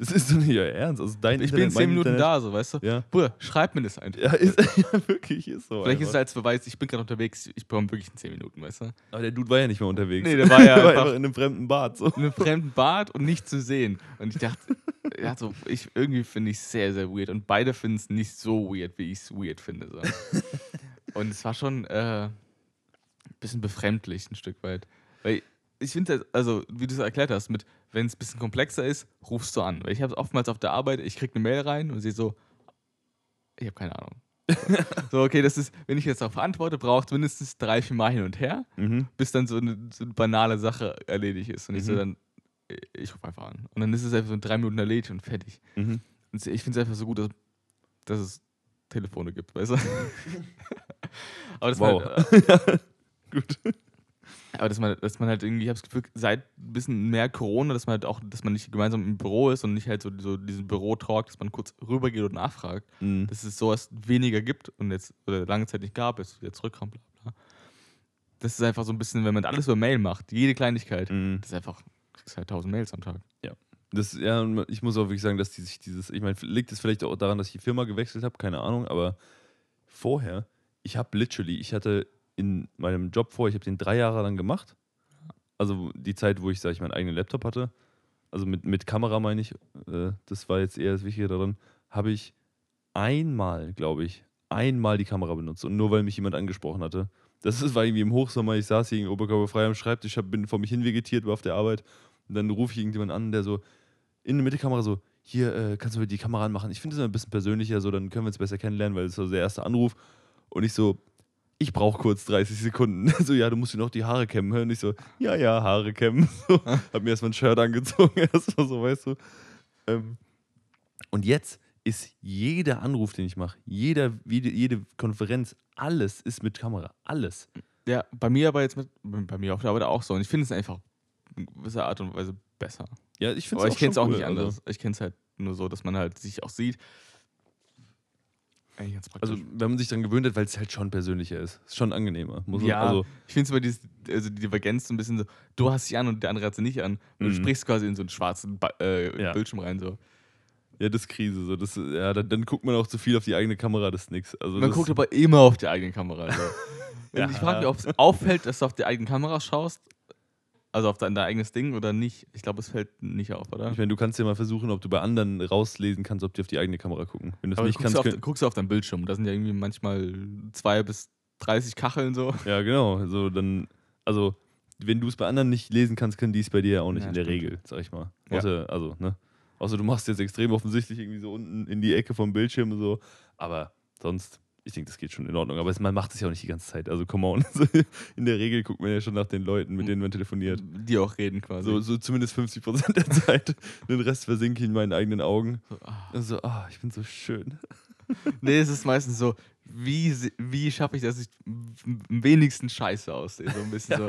Speaker 1: das ist doch nicht euer Ernst. Also dein
Speaker 2: Ich bin
Speaker 1: Internet,
Speaker 2: zehn
Speaker 1: mein
Speaker 2: Minuten
Speaker 1: Internet,
Speaker 2: da, so, weißt du?
Speaker 1: Ja.
Speaker 2: Bruder, schreib mir das einfach.
Speaker 1: Ja, ist, ja, wirklich, ist so.
Speaker 2: Vielleicht ist es
Speaker 1: einfach.
Speaker 2: als Beweis, ich bin gerade unterwegs, ich bekomme wirklich in 10 Minuten, weißt du?
Speaker 1: Aber der Dude war ja nicht mehr unterwegs.
Speaker 2: Nee, der war ja
Speaker 1: der war
Speaker 2: einfach-
Speaker 1: einfach in einem fremden Bad. So.
Speaker 2: In einem fremden Bad und nicht zu sehen. Und ich dachte, ja, so, ich, irgendwie finde ich es sehr, sehr weird. Und beide finden es nicht so weird, wie ich es weird finde. So. Und es war schon äh, ein bisschen befremdlich, ein Stück weit. Weil ich finde, also, wie du es erklärt hast, mit, wenn es ein bisschen komplexer ist, rufst du an. Weil ich habe es oftmals auf der Arbeit, ich kriege eine Mail rein und sehe so, ich habe keine Ahnung. so, okay, das ist, wenn ich jetzt darauf antworte, braucht es mindestens drei, vier Mal hin und her
Speaker 1: Mhm.
Speaker 2: bis dann so eine, so eine banale Sache erledigt ist. Und ich so
Speaker 1: Mhm.
Speaker 2: dann, ich rufe einfach an. Und dann ist es einfach so in drei Minuten erledigt und fertig.
Speaker 1: Mhm.
Speaker 2: Und ich finde es einfach so gut, dass, dass es Telefone gibt, weißt du? aber das
Speaker 1: Wow.
Speaker 2: man, halt,
Speaker 1: Gut.
Speaker 2: Aber dass man, dass man halt irgendwie, ich habe das Gefühl, seit ein bisschen mehr Corona, dass man halt auch, dass man nicht gemeinsam im Büro ist und nicht halt so, so diesen Büro-Talk, dass man kurz rübergeht und nachfragt,
Speaker 1: Mhm.
Speaker 2: dass es sowas weniger gibt und jetzt oder lange Zeit nicht gab, jetzt wieder zurückkam, bla bla. Das ist einfach so ein bisschen, wenn man alles über Mail macht, jede Kleinigkeit,
Speaker 1: Mhm.
Speaker 2: das ist einfach, kriegst halt 1000 Mails am Tag.
Speaker 1: Das, ja, ich muss auch wirklich sagen, dass die sich dieses, ich meine, liegt es vielleicht auch daran, dass ich die Firma gewechselt habe, keine Ahnung, aber vorher, ich habe literally, ich hatte in meinem Job vor, ich habe den drei Jahre lang gemacht. Also die Zeit, wo ich, sag ich, meinen eigenen Laptop hatte, also mit, mit Kamera meine ich, äh, das war jetzt eher das Wichtige daran, habe ich einmal, glaube ich, einmal die Kamera benutzt und nur weil mich jemand angesprochen hatte. Das war irgendwie im Hochsommer, ich saß hier irgendwie oberkörperfrei am Schreibtisch, hab, bin vor mich hin vegetiert, war auf der Arbeit und dann rufe ich irgendjemanden an, der so in der Mitte-Kamera so, hier, äh, kannst du mir die Kamera anmachen? Ich finde es ein bisschen persönlicher, so dann können wir uns besser kennenlernen, weil es so der erste Anruf. Und ich so, ich brauche kurz 30 Sekunden. So, ja, du musst dir noch die Haare kämmen. Und ich so, ja, ja, Haare kämmen. So, hab mir erstmal ein Shirt angezogen, erstmal so, weißt du. Ähm, und jetzt ist jeder Anruf, den ich mache, jeder, jede, jede Konferenz, alles ist mit Kamera. Alles.
Speaker 2: Ja, bei mir aber jetzt mit, bei mir auf der Arbeit auch so. Und ich finde es einfach in gewisser Art und Weise besser.
Speaker 1: Ja, ich finde
Speaker 2: Aber ich kenne es auch nicht
Speaker 1: Also,
Speaker 2: anders. Ich kenne es halt nur so, dass man halt sich auch sieht.
Speaker 1: Also, wenn man sich dann gewöhnt hat, weil es halt schon persönlicher ist. Ist schon angenehmer. Muss man,
Speaker 2: ja,
Speaker 1: also,
Speaker 2: ich finde es immer dieses, also die Divergenz so ein bisschen so, du hast dich an und der andere hat sie nicht an. Und
Speaker 1: Mhm.
Speaker 2: du sprichst quasi in so einen schwarzen ba äh,
Speaker 1: Ja.
Speaker 2: Bildschirm rein. So.
Speaker 1: Ja, das ist Krise. So. Das, ja, dann, dann guckt man auch zu viel auf die eigene Kamera, das ist nix. Also
Speaker 2: Man guckt aber immer auf die eigene Kamera. So.
Speaker 1: Ja.
Speaker 2: Ich frage mich, ob es auffällt, dass du auf die eigene Kamera schaust. Also auf dein, dein eigenes Ding oder nicht. Ich glaube, es fällt nicht auf, oder?
Speaker 1: Ich meine, du kannst ja mal versuchen, ob du bei anderen rauslesen kannst, ob die auf die eigene Kamera gucken. Wenn du es
Speaker 2: Aber
Speaker 1: nicht
Speaker 2: guckst,
Speaker 1: kannst,
Speaker 2: du auf, guckst du auf deinen Bildschirm. Da sind ja irgendwie manchmal zwei bis 30 Kacheln so.
Speaker 1: ja genau. So dann, also wenn du es bei anderen nicht lesen kannst, können die es bei dir ja auch nicht
Speaker 2: Ja,
Speaker 1: in der
Speaker 2: stimmt.
Speaker 1: Regel, sag ich mal.
Speaker 2: Ja.
Speaker 1: Außer, also ne, außer du machst jetzt extrem offensichtlich irgendwie so unten in die Ecke vom Bildschirm so. Aber sonst, ich denke, das geht schon in Ordnung. Aber es, man macht es ja auch nicht die ganze Zeit. Also come on. In der Regel guckt man ja schon nach den Leuten, mit denen man telefoniert.
Speaker 2: Die auch reden quasi.
Speaker 1: So, so zumindest 50 Prozent der Zeit. Den Rest versinke ich in meinen eigenen Augen.
Speaker 2: So, ah.
Speaker 1: Also, ah, ich bin so schön.
Speaker 2: Nee, es ist meistens so, wie, wie schaffe ich, dass ich am wenigsten scheiße aussehe? So ein bisschen so.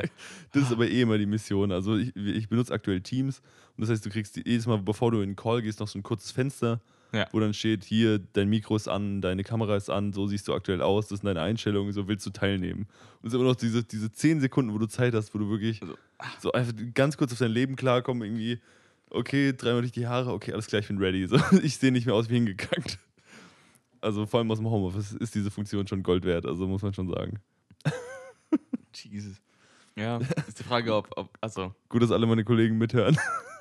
Speaker 1: Das ist aber eh immer die Mission. Also ich, ich benutze aktuell Teams und das heißt, du kriegst jedes Mal, bevor du in den Call gehst, noch so ein kurzes Fenster,
Speaker 2: Ja.
Speaker 1: wo dann steht, hier, dein Mikro ist an, deine Kamera ist an, so siehst du aktuell aus, das sind deine Einstellungen, so willst du teilnehmen. Und es ist immer noch diese, diese 10 Sekunden, wo du Zeit hast, wo du wirklich
Speaker 2: Also,
Speaker 1: so einfach ganz kurz auf dein Leben klarkommen, irgendwie, okay, dreimal durch die Haare, okay, alles klar, ich bin ready. So, ich sehe nicht mehr aus wie hingekackt. Also vor allem aus dem Homeoffice ist diese Funktion schon Gold wert, also muss man schon sagen.
Speaker 2: Jesus. Ja, ist die Frage, ob, ob also,
Speaker 1: Gut, dass alle meine Kollegen mithören.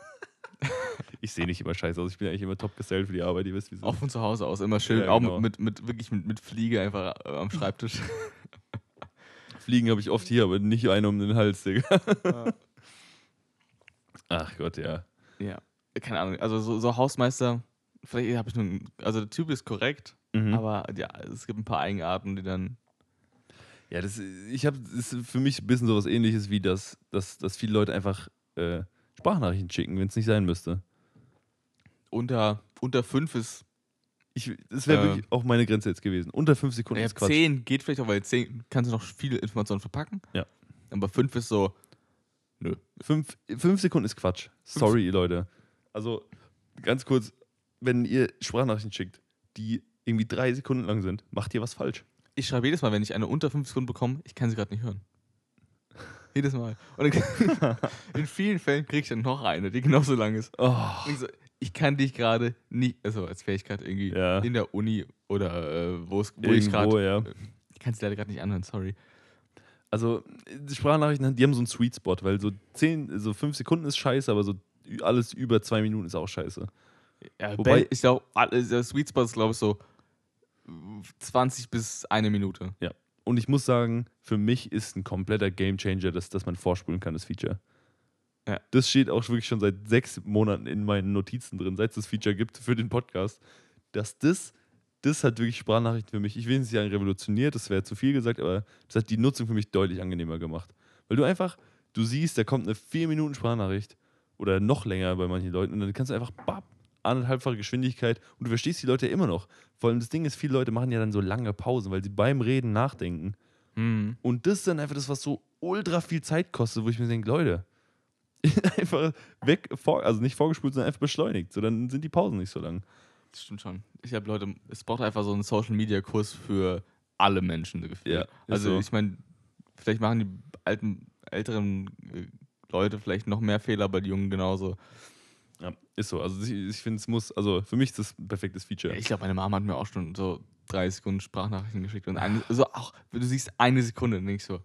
Speaker 1: ich sehe nicht immer scheiße aus. Ich bin eigentlich immer top gesellt für die Arbeit. Ihr wisst, wie es
Speaker 2: auch von zu Hause aus immer schön,
Speaker 1: Ja,
Speaker 2: auch
Speaker 1: genau.
Speaker 2: mit, mit, wirklich mit, mit Fliege einfach äh, am Schreibtisch.
Speaker 1: Fliegen habe ich oft hier, aber nicht eine um den Hals, Digga.
Speaker 2: Ja.
Speaker 1: Ach Gott, ja.
Speaker 2: ja. Keine Ahnung. Also so, so Hausmeister, vielleicht habe ich nur. Also der Typ ist korrekt,
Speaker 1: Mhm.
Speaker 2: aber ja, es gibt ein paar Eigenarten, die dann.
Speaker 1: Ja, das, ich habe ist für mich ein bisschen sowas ähnliches wie das, dass, dass viele Leute einfach äh, Sprachnachrichten schicken, wenn es nicht sein müsste.
Speaker 2: Unter, unter fünf ist.
Speaker 1: Ich, das wäre
Speaker 2: Äh.
Speaker 1: wirklich auch meine Grenze jetzt gewesen. Unter fünf Sekunden
Speaker 2: Ja,
Speaker 1: ist Quatsch.
Speaker 2: zehn geht vielleicht auch, weil zehn kannst du noch viele Informationen verpacken.
Speaker 1: Ja.
Speaker 2: Aber fünf ist so. Nö.
Speaker 1: Fünf, fünf Sekunden ist Quatsch. Sorry, Leute. Also, ganz kurz, wenn ihr Sprachnachrichten schickt, die irgendwie drei Sekunden lang sind, macht ihr was falsch.
Speaker 2: Ich schreibe jedes Mal, wenn ich eine unter fünf Sekunden bekomme, ich kann sie gerade nicht hören. Jedes Mal. Und in vielen Fällen kriege ich dann noch eine, die genauso lang ist.
Speaker 1: Oh.
Speaker 2: So, ich kann dich gerade nicht, also als wäre ich gerade irgendwie
Speaker 1: Ja.
Speaker 2: in der Uni oder äh, wo, ich gerade.
Speaker 1: ja.
Speaker 2: Ich kann es leider gerade nicht anhören, sorry.
Speaker 1: Also, die Sprachnachrichten, die haben so einen Sweet Spot, weil so zehn, so fünf Sekunden ist scheiße, aber so alles über zwei Minuten ist auch scheiße.
Speaker 2: Ja,
Speaker 1: Wobei-
Speaker 2: ich glaube, der Sweet Spot ist, glaube ich, so 20 bis eine Minute.
Speaker 1: Und ich muss sagen, für mich ist ein kompletter Gamechanger, dass, dass man vorspulen kann, das Feature.
Speaker 2: Ja.
Speaker 1: Das steht auch wirklich schon seit sechs Monaten in meinen Notizen drin, seit es das Feature gibt für den Podcast. Dass das, das hat wirklich Sprachnachrichten für mich, ich will nicht sagen revolutioniert, das wäre zu viel gesagt, aber das hat die Nutzung für mich deutlich angenehmer gemacht. Weil du einfach, du siehst, da kommt eine vier Minuten Sprachnachricht oder noch länger bei manchen Leuten und dann kannst du einfach bap, anderthalbfache Geschwindigkeit und du verstehst die Leute ja immer noch. Vor allem das Ding ist, viele Leute machen ja dann so lange Pausen, weil sie beim Reden nachdenken.
Speaker 2: Mhm.
Speaker 1: Und das ist dann einfach das, was so ultra viel Zeit kostet, wo ich mir denke, Leute, einfach weg, vor, also nicht vorgespult, sondern einfach beschleunigt. So, dann sind die Pausen nicht so lang.
Speaker 2: Das stimmt schon. Ich habe Leute, es braucht einfach so einen Social Media Kurs für alle Menschen. so gefühlt.
Speaker 1: Ja,
Speaker 2: also
Speaker 1: so.
Speaker 2: ich meine, vielleicht machen die alten, älteren äh, Leute vielleicht noch mehr Fehler, aber die Jungen genauso.
Speaker 1: Ja, ist so. Also ich, ich finde, es muss, also für mich ist das ein perfektes Feature.
Speaker 2: Ja, ich glaube, meine Mama hat mir auch schon so drei Sekunden Sprachnachrichten geschickt und eine, so auch, du siehst eine Sekunde und denkst so,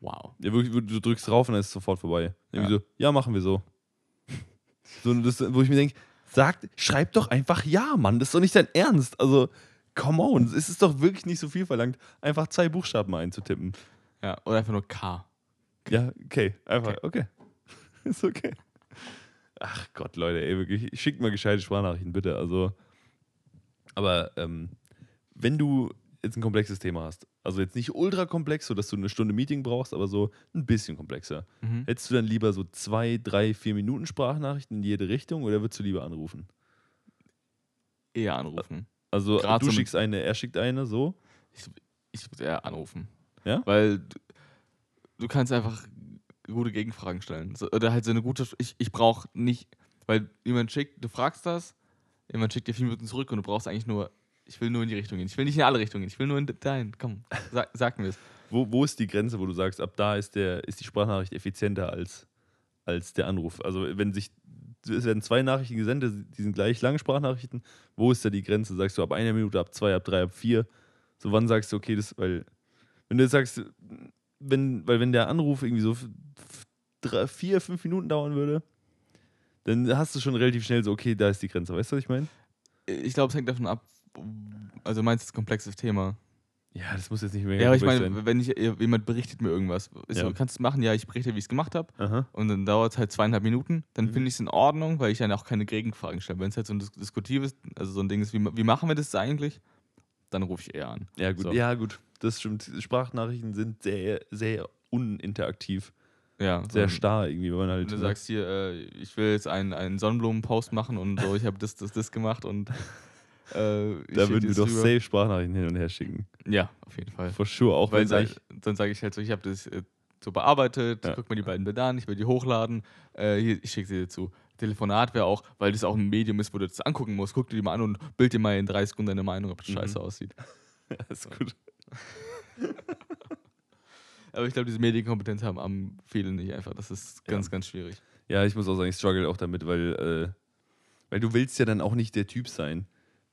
Speaker 2: wow.
Speaker 1: Ja, wirklich, du- drückst drauf und dann ist es sofort vorbei. Irgendwie
Speaker 2: Ja.
Speaker 1: so, ja, machen wir so. so das, wo ich mir denke, sagt, schreib doch einfach ja, Mann. Das ist doch nicht dein Ernst. Also, come on. Es ist doch wirklich nicht so viel verlangt, einfach zwei Buchstaben einzutippen.
Speaker 2: Ja, oder einfach nur K.
Speaker 1: Ja, okay. Einfach, okay. ist okay. Ach Gott, Leute, ey, wirklich. Schickt mal gescheite Sprachnachrichten, bitte. Also, aber ähm, wenn du jetzt ein komplexes Thema hast, also jetzt nicht ultra komplex, sodass du eine Stunde Meeting brauchst, aber so ein bisschen komplexer,
Speaker 2: Mhm.
Speaker 1: hättest du dann lieber so zwei, drei, vier Minuten Sprachnachrichten in jede Richtung oder würdest du lieber anrufen?
Speaker 2: Eher anrufen.
Speaker 1: Also,
Speaker 2: Grad
Speaker 1: du
Speaker 2: so
Speaker 1: schickst eine, er schickt eine, so.
Speaker 2: Ich würde eher anrufen.
Speaker 1: Ja?
Speaker 2: Weil du, du kannst einfach gute Gegenfragen stellen. So, oder halt so eine gute. Ich, ich brauche nicht. Weil jemand schickt, du fragst das, jemand schickt dir vier Minuten zurück und du brauchst eigentlich nur. Ich will nur in die Richtung gehen. Ich will nicht in alle Richtungen gehen. Ich will nur in dein. Komm, sag, sag mir es.
Speaker 1: Wo, wo ist die Grenze, wo du sagst, ab da ist, der, ist die Sprachnachricht effizienter als, als der Anruf? Also wenn sich, es werden zwei Nachrichten gesendet, die sind gleich lange Sprachnachrichten, wo ist da die Grenze? Sagst du ab einer Minute, ab zwei, ab drei, ab vier? So wann sagst du, okay, das, weil, wenn du jetzt sagst, wenn, weil wenn der Anruf irgendwie so drei, vier, fünf Minuten dauern würde, dann hast du schon relativ schnell so, okay, da ist die Grenze, weißt du, was ich meine?
Speaker 2: Ich glaube, es hängt davon ab. Also meinst du das komplexes Thema?
Speaker 1: Ja, das muss jetzt nicht mehr
Speaker 2: Ja, aber ich meine, wenn ich, jemand berichtet mir irgendwas,
Speaker 1: Ja.
Speaker 2: so, kannst du machen, ja, ich berichte, wie ich es gemacht habe. Und dann dauert es halt zweieinhalb Minuten. Dann
Speaker 1: Mhm.
Speaker 2: finde ich es in Ordnung, weil ich dann auch keine Gegenfragen stelle. Wenn es halt so ein dis diskutives, also so ein Ding ist, wie, wie machen wir das eigentlich? Dann rufe ich eher an.
Speaker 1: Ja, gut,
Speaker 2: So.
Speaker 1: ja, gut. Das stimmt. Sprachnachrichten sind sehr, sehr uninteraktiv.
Speaker 2: Ja,
Speaker 1: Sehr starr irgendwie, wenn man halt.
Speaker 2: Wenn du
Speaker 1: ne?
Speaker 2: sagst hier, äh, ich will jetzt einen, einen Sonnenblumenpost machen und so, ich habe das, das, das gemacht und äh,
Speaker 1: da würden wir doch
Speaker 2: rüber.
Speaker 1: safe Sprachnachrichten hin und her schicken.
Speaker 2: Ja, auf jeden Fall.
Speaker 1: For sure, auch wenn
Speaker 2: sag, dann sage ich halt so, ich habe das äh, so bearbeitet,
Speaker 1: Ja.
Speaker 2: guck mal die beiden Bilder an, ich will die hochladen, äh, hier, ich schicke sie dir zu. Telefonat wäre auch, weil das auch ein Medium ist, wo du das angucken musst, guck dir die mal an und bild dir mal in drei Sekunden deine Meinung, ob das
Speaker 1: Mhm.
Speaker 2: scheiße aussieht.
Speaker 1: ja, ist gut.
Speaker 2: Aber ich glaube, diese Medienkompetenz haben, haben viele nicht einfach. Das ist ganz, ganz schwierig.
Speaker 1: Ja, ich muss auch sagen, ich struggle auch damit, weil, äh, weil du willst ja dann auch nicht der Typ sein,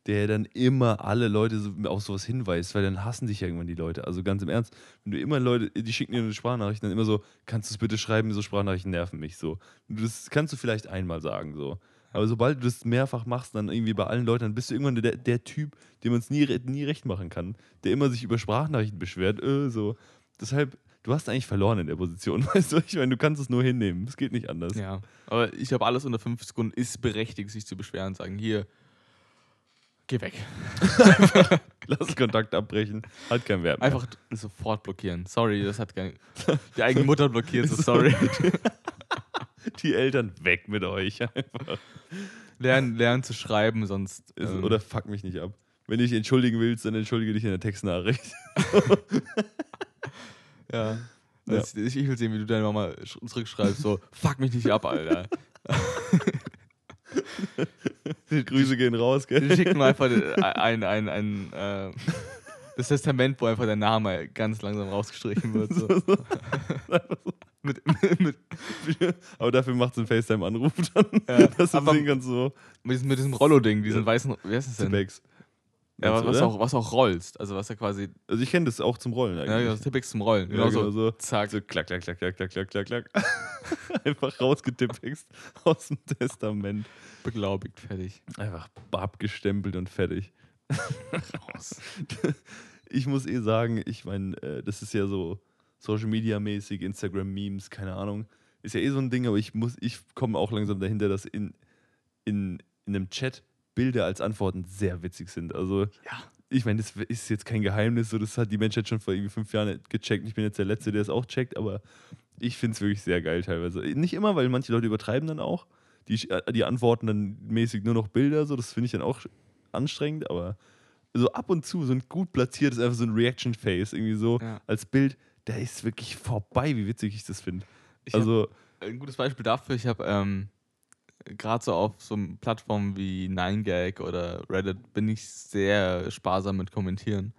Speaker 1: der dann immer alle Leute so, auf sowas hinweist, weil dann hassen dich ja irgendwann die Leute. Also ganz im Ernst, wenn du immer Leute, die schicken dir eine Sprachnachricht, dann immer so, kannst du es bitte schreiben, so Sprachnachrichten nerven mich so. Das kannst du vielleicht einmal sagen so. Aber sobald du das mehrfach machst, dann irgendwie bei allen Leuten, dann bist du irgendwann der, der Typ, dem man es nie, nie recht machen kann, der immer sich über Sprachnachrichten beschwert. Äh, so. Deshalb, du hast eigentlich verloren in der Position. Weißt du, ich meine, du kannst es nur hinnehmen. Es geht nicht anders.
Speaker 2: Ja, aber ich habe alles unter 5 Sekunden ist berechtigt, sich zu beschweren und sagen, hier, geh weg.
Speaker 1: Lass Kontakt abbrechen. Hat keinen Wert. Mehr.
Speaker 2: Einfach sofort blockieren. Sorry, das hat kein. Die eigene Mutter blockiert, so sorry.
Speaker 1: Die Eltern weg mit euch. Einfach.
Speaker 2: Lernen, lernen zu schreiben, sonst.
Speaker 1: Ist-
Speaker 2: ähm,
Speaker 1: Oder fuck mich nicht ab. Wenn du dich entschuldigen willst, dann entschuldige dich in der Textnachricht.
Speaker 2: Ja. Also Ich, ich will sehen, wie du deine Mama sch- zurückschreibst, so, fuck mich nicht ab, Alter.
Speaker 1: Grüße gehen raus, gell?
Speaker 2: Die schicken einfach ein, ein, ein, äh, das Testament, wo einfach der Name ganz langsam rausgestrichen wird. So. mit, mit,
Speaker 1: Aber dafür macht es einen FaceTime-Anruf dann,
Speaker 2: Ja,
Speaker 1: dass du sehen kannst, so.
Speaker 2: mit, diesem, mit diesem Rollo-Ding, diesen
Speaker 1: Ja.
Speaker 2: weißen, wie heißt das denn?
Speaker 1: Tippex.
Speaker 2: Ja, was, was, auch, was auch rollst. Also was ja quasi,
Speaker 1: Also ich kenne das auch zum Rollen
Speaker 2: ja,
Speaker 1: eigentlich.
Speaker 2: ja, Tippex zum Rollen.
Speaker 1: Ja,
Speaker 2: Genau
Speaker 1: genau
Speaker 2: so.
Speaker 1: so.
Speaker 2: Zack.
Speaker 1: So klack, klack, klack, klack, klack, klack, klack, klack. Einfach rausgetippext aus dem Testament.
Speaker 2: Beglaubigt, fertig.
Speaker 1: Einfach abgestempelt und fertig.
Speaker 2: Raus.
Speaker 1: Ich muss eh sagen, ich meine, äh, das ist ja so Social Media mäßig, Instagram Memes, keine Ahnung. Ist ja eh so ein Ding, aber ich muss, ich komme auch langsam dahinter, dass in, in, in einem Chat Bilder als Antworten sehr witzig sind. Also
Speaker 2: Ja.
Speaker 1: ich meine, das ist jetzt kein Geheimnis, so das hat die Menschheit schon vor irgendwie fünf Jahren gecheckt. Ich bin jetzt der Letzte, der es auch checkt, aber ich finde es wirklich sehr geil teilweise. Nicht immer, weil manche Leute übertreiben dann auch. Die, die antworten dann mäßig nur noch Bilder, so das finde ich dann auch anstrengend, aber so ab und zu so ein gut platziertes, einfach so ein Reaction-Face, irgendwie so
Speaker 2: Ja.
Speaker 1: als Bild, der ist wirklich vorbei, wie witzig ich das finde. Also,
Speaker 2: ein gutes Beispiel dafür, ich habe ähm, gerade so auf so Plattformen wie 9gag oder Reddit bin ich sehr sparsam mit Kommentieren.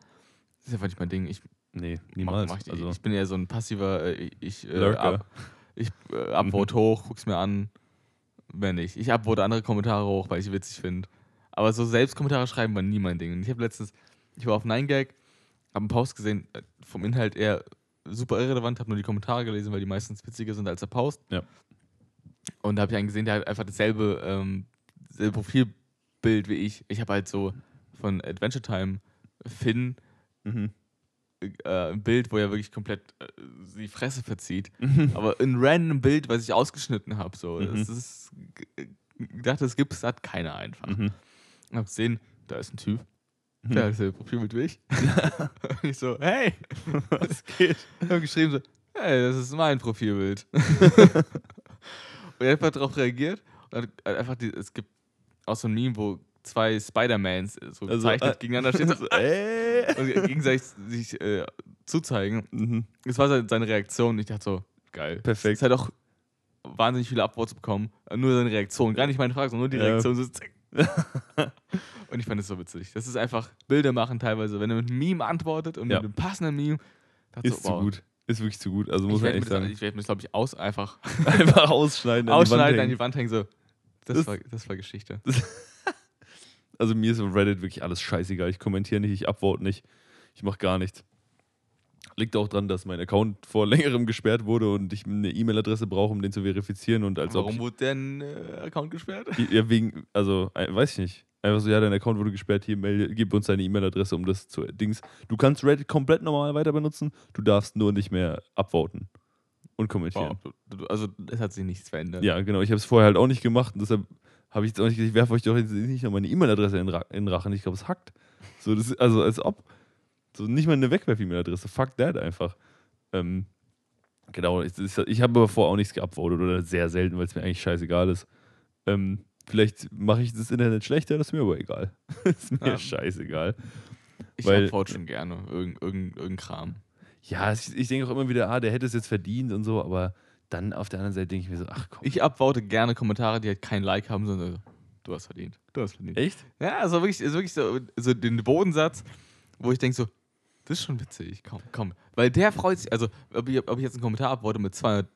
Speaker 2: Das ist einfach nicht mein Ding. Ich,
Speaker 1: nee,
Speaker 2: mach,
Speaker 1: niemals.
Speaker 2: mach ich,
Speaker 1: also,
Speaker 2: ich bin eher so ein passiver, äh, ich äh, ab, ich äh, upvote hoch, guck's mir an, wenn nicht. Ich upvote andere Kommentare hoch, weil ich witzig finde. Aber so selbst Kommentare schreiben war nie mein Ding. Und ich habe letztens, ich war auf 9gag, habe einen Post gesehen, äh, vom Inhalt eher super irrelevant, habe nur die Kommentare gelesen, weil die meistens witziger sind als der Post.
Speaker 1: Ja.
Speaker 2: Und da habe ich einen gesehen, der hat einfach dasselbe, ähm, dasselbe Profilbild wie ich. Ich habe halt so von Adventure Time Finn
Speaker 1: mhm.
Speaker 2: äh, ein Bild, wo er wirklich komplett äh, die Fresse verzieht. Aber ein random Bild, was ich ausgeschnitten habe. So.
Speaker 1: Mhm.
Speaker 2: Das ist, ich dachte, es gibt es, hat keiner einfach.
Speaker 1: Mhm.
Speaker 2: Und hab gesehen, da ist ein Typ,
Speaker 1: Mhm.
Speaker 2: der hat dasselbe Profilbild wie ich. Und ich so, hey,
Speaker 1: Was geht?
Speaker 2: ich habe geschrieben so, hey, das ist mein Profilbild. und er hat einfach darauf reagiert und hat einfach, die, es gibt auch so ein Meme, wo zwei Spider-Mans so
Speaker 1: Also,
Speaker 2: gezeichnet
Speaker 1: äh,
Speaker 2: gegeneinander stehen so,
Speaker 1: äh.
Speaker 2: und gegenseitig sich äh, zuzeigen.
Speaker 1: Mhm.
Speaker 2: Das war seine- Reaktion. Ich dachte so, geil.
Speaker 1: Perfekt.
Speaker 2: Es hat auch wahnsinnig viele Upvotes bekommen. äh, Nur seine Reaktion. Gar nicht meine Frage, sondern nur die
Speaker 1: Ja.
Speaker 2: Reaktion. So, zack. und ich fand es so witzig. Das ist einfach Bilder machen teilweise. Wenn er mit einem Meme antwortet und
Speaker 1: Ja.
Speaker 2: mit einem passenden Meme,
Speaker 1: Ist
Speaker 2: so,
Speaker 1: zu
Speaker 2: wow.
Speaker 1: gut. Ist wirklich zu gut. Also muss
Speaker 2: Ich
Speaker 1: man
Speaker 2: werde
Speaker 1: echt
Speaker 2: das,
Speaker 1: sagen.
Speaker 2: ich werd mir das, glaube ich, aus, einfach
Speaker 1: Einfach ausschneiden. an die
Speaker 2: ausschneiden, an
Speaker 1: hängen.
Speaker 2: die Wand hängen. So. Das,
Speaker 1: Das-
Speaker 2: war, das war Geschichte.
Speaker 1: Also mir ist auf Reddit wirklich alles scheißegal. Ich kommentiere nicht, ich upvote nicht. Ich mache gar nichts. Liegt auch dran, dass mein Account vor längerem gesperrt wurde und ich eine E-Mail-Adresse brauche, um den zu verifizieren und als
Speaker 2: Warum
Speaker 1: ob
Speaker 2: wurde dein äh, Account gesperrt?
Speaker 1: ich, ja wegen also äh, weiß ich nicht. Einfach so ja, dein Account wurde gesperrt, hier melde, gib uns deine E-Mail-Adresse, um das zu Dings. Du kannst Reddit komplett normal weiter benutzen, du darfst nur nicht mehr upvoten und kommentieren.
Speaker 2: Wow. Also, es hat sich nichts verändert.
Speaker 1: Ja, genau. Ich habe es vorher halt auch nicht gemacht und deshalb habe ich jetzt auch nicht, ich werfe euch doch jetzt nicht noch meine E-Mail-Adresse in, Ra in Rachen. Ich glaube, es hackt. So, das also als ob. So, nicht mal eine Wegwerf-E-Mail-Adresse. Fuck that einfach. Ähm, genau. Ich, ich habe aber vorher auch nichts geupvotet oder sehr selten, weil es mir eigentlich scheißegal ist. Ähm, vielleicht mache ich das Internet schlechter, das ist mir aber egal. ist mir
Speaker 2: Ja.
Speaker 1: scheißegal.
Speaker 2: Ich upvote schon gerne. Irgend, irgend, irgendein Kram.
Speaker 1: Ja, ich, ich denke auch immer wieder, ah, der hätte es jetzt verdient und so, aber dann auf der anderen Seite denke ich mir so, ach komm.
Speaker 2: Ich upvote gerne Kommentare, die halt kein Like haben, sondern so, du hast verdient. Du hast verdient.
Speaker 1: Echt?
Speaker 2: Ja, also wirklich, ist wirklich so, so den Bodensatz, wo ich denke so, das ist schon witzig, komm, komm. Weil der freut sich, also ob ich, ob ich jetzt einen Kommentar upvote mit 200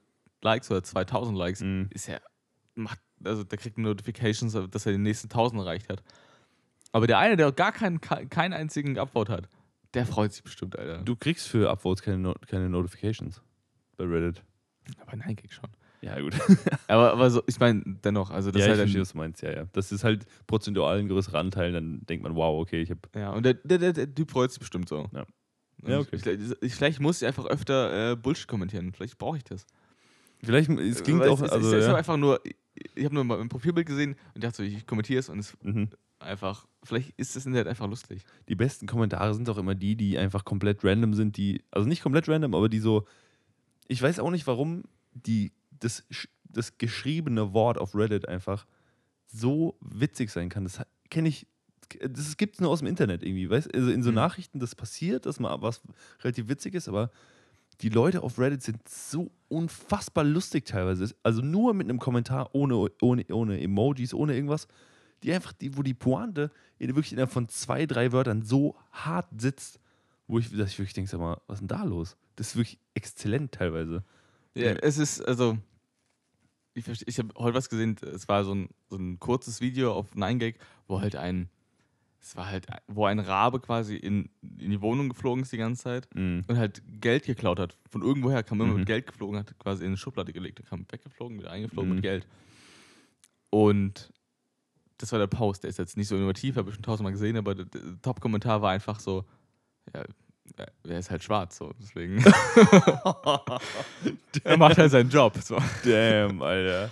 Speaker 2: Likes oder 2000 Likes,
Speaker 1: Mhm.
Speaker 2: ist ja, macht, also der kriegt Notifications, dass er den nächsten 1000 erreicht hat. Aber der eine, der gar keinen, keinen einzigen Upvote hat, der freut sich bestimmt, Alter.
Speaker 1: Du kriegst für Upvotes keine, no keine Notifications bei Reddit.
Speaker 2: Aber nein, krieg schon.
Speaker 1: Ja, gut.
Speaker 2: Aber, aber so, ich meine, dennoch, also das
Speaker 1: ja,
Speaker 2: ist
Speaker 1: ich
Speaker 2: halt
Speaker 1: verstehe,
Speaker 2: ein,
Speaker 1: was du meinst. Ja, ja. Das ist halt prozentual ein größerer Anteil. Dann denkt man, wow, okay, ich habe.
Speaker 2: Ja, und der, der, der, der Typ freut sich bestimmt so.
Speaker 1: Ja. Ja, okay.
Speaker 2: ich, ich, vielleicht muss ich einfach öfter äh, Bullshit kommentieren. Vielleicht brauche ich das.
Speaker 1: Vielleicht, es klingt
Speaker 2: Weil
Speaker 1: auch,
Speaker 2: es,
Speaker 1: also,
Speaker 2: es,
Speaker 1: ja.
Speaker 2: einfach nur, ich habe nur mal ein Profilbild gesehen und dachte so, ich kommentiere es und es
Speaker 1: mhm.
Speaker 2: einfach, vielleicht ist das Internet einfach lustig.
Speaker 1: die besten Kommentare sind auch immer die, die einfach komplett random sind, die, also nicht komplett random, aber die so, ich weiß auch nicht, warum die, das, das geschriebene Wort auf Reddit einfach so witzig sein kann. Das kenne ich, das gibt es nur aus dem Internet irgendwie, weißt Also in so
Speaker 2: Mhm.
Speaker 1: Nachrichten, das passiert, dass mal was relativ witzig ist, aber die Leute auf Reddit sind so unfassbar lustig teilweise. Also nur mit einem Kommentar, ohne, ohne, ohne Emojis, ohne irgendwas, die einfach, die, wo die Pointe in, wirklich innerhalb von zwei, drei Wörtern so hart sitzt, wo ich, dass ich wirklich denke, sag mal, was ist denn da los? Das ist wirklich exzellent teilweise.
Speaker 2: Ja, es ist, also, ich, ich habe heute was gesehen, es war so ein, so ein kurzes Video auf 9gag, wo halt ein, es war halt, wo ein Rabe quasi in, in die Wohnung geflogen ist die ganze Zeit
Speaker 1: Mhm.
Speaker 2: und halt Geld geklaut hat. Von irgendwoher kam immer
Speaker 1: Mhm.
Speaker 2: mit Geld geflogen, hat quasi in eine Schublade gelegt, kam weggeflogen, wieder eingeflogen
Speaker 1: Mhm.
Speaker 2: mit Geld. Und das war der Post, der ist jetzt nicht so innovativ, habe ich schon tausendmal gesehen, aber der, der Top-Kommentar war einfach so, ja, er- er ist halt schwarz, so, deswegen. er macht halt seinen Job, so.
Speaker 1: Damn, Alter.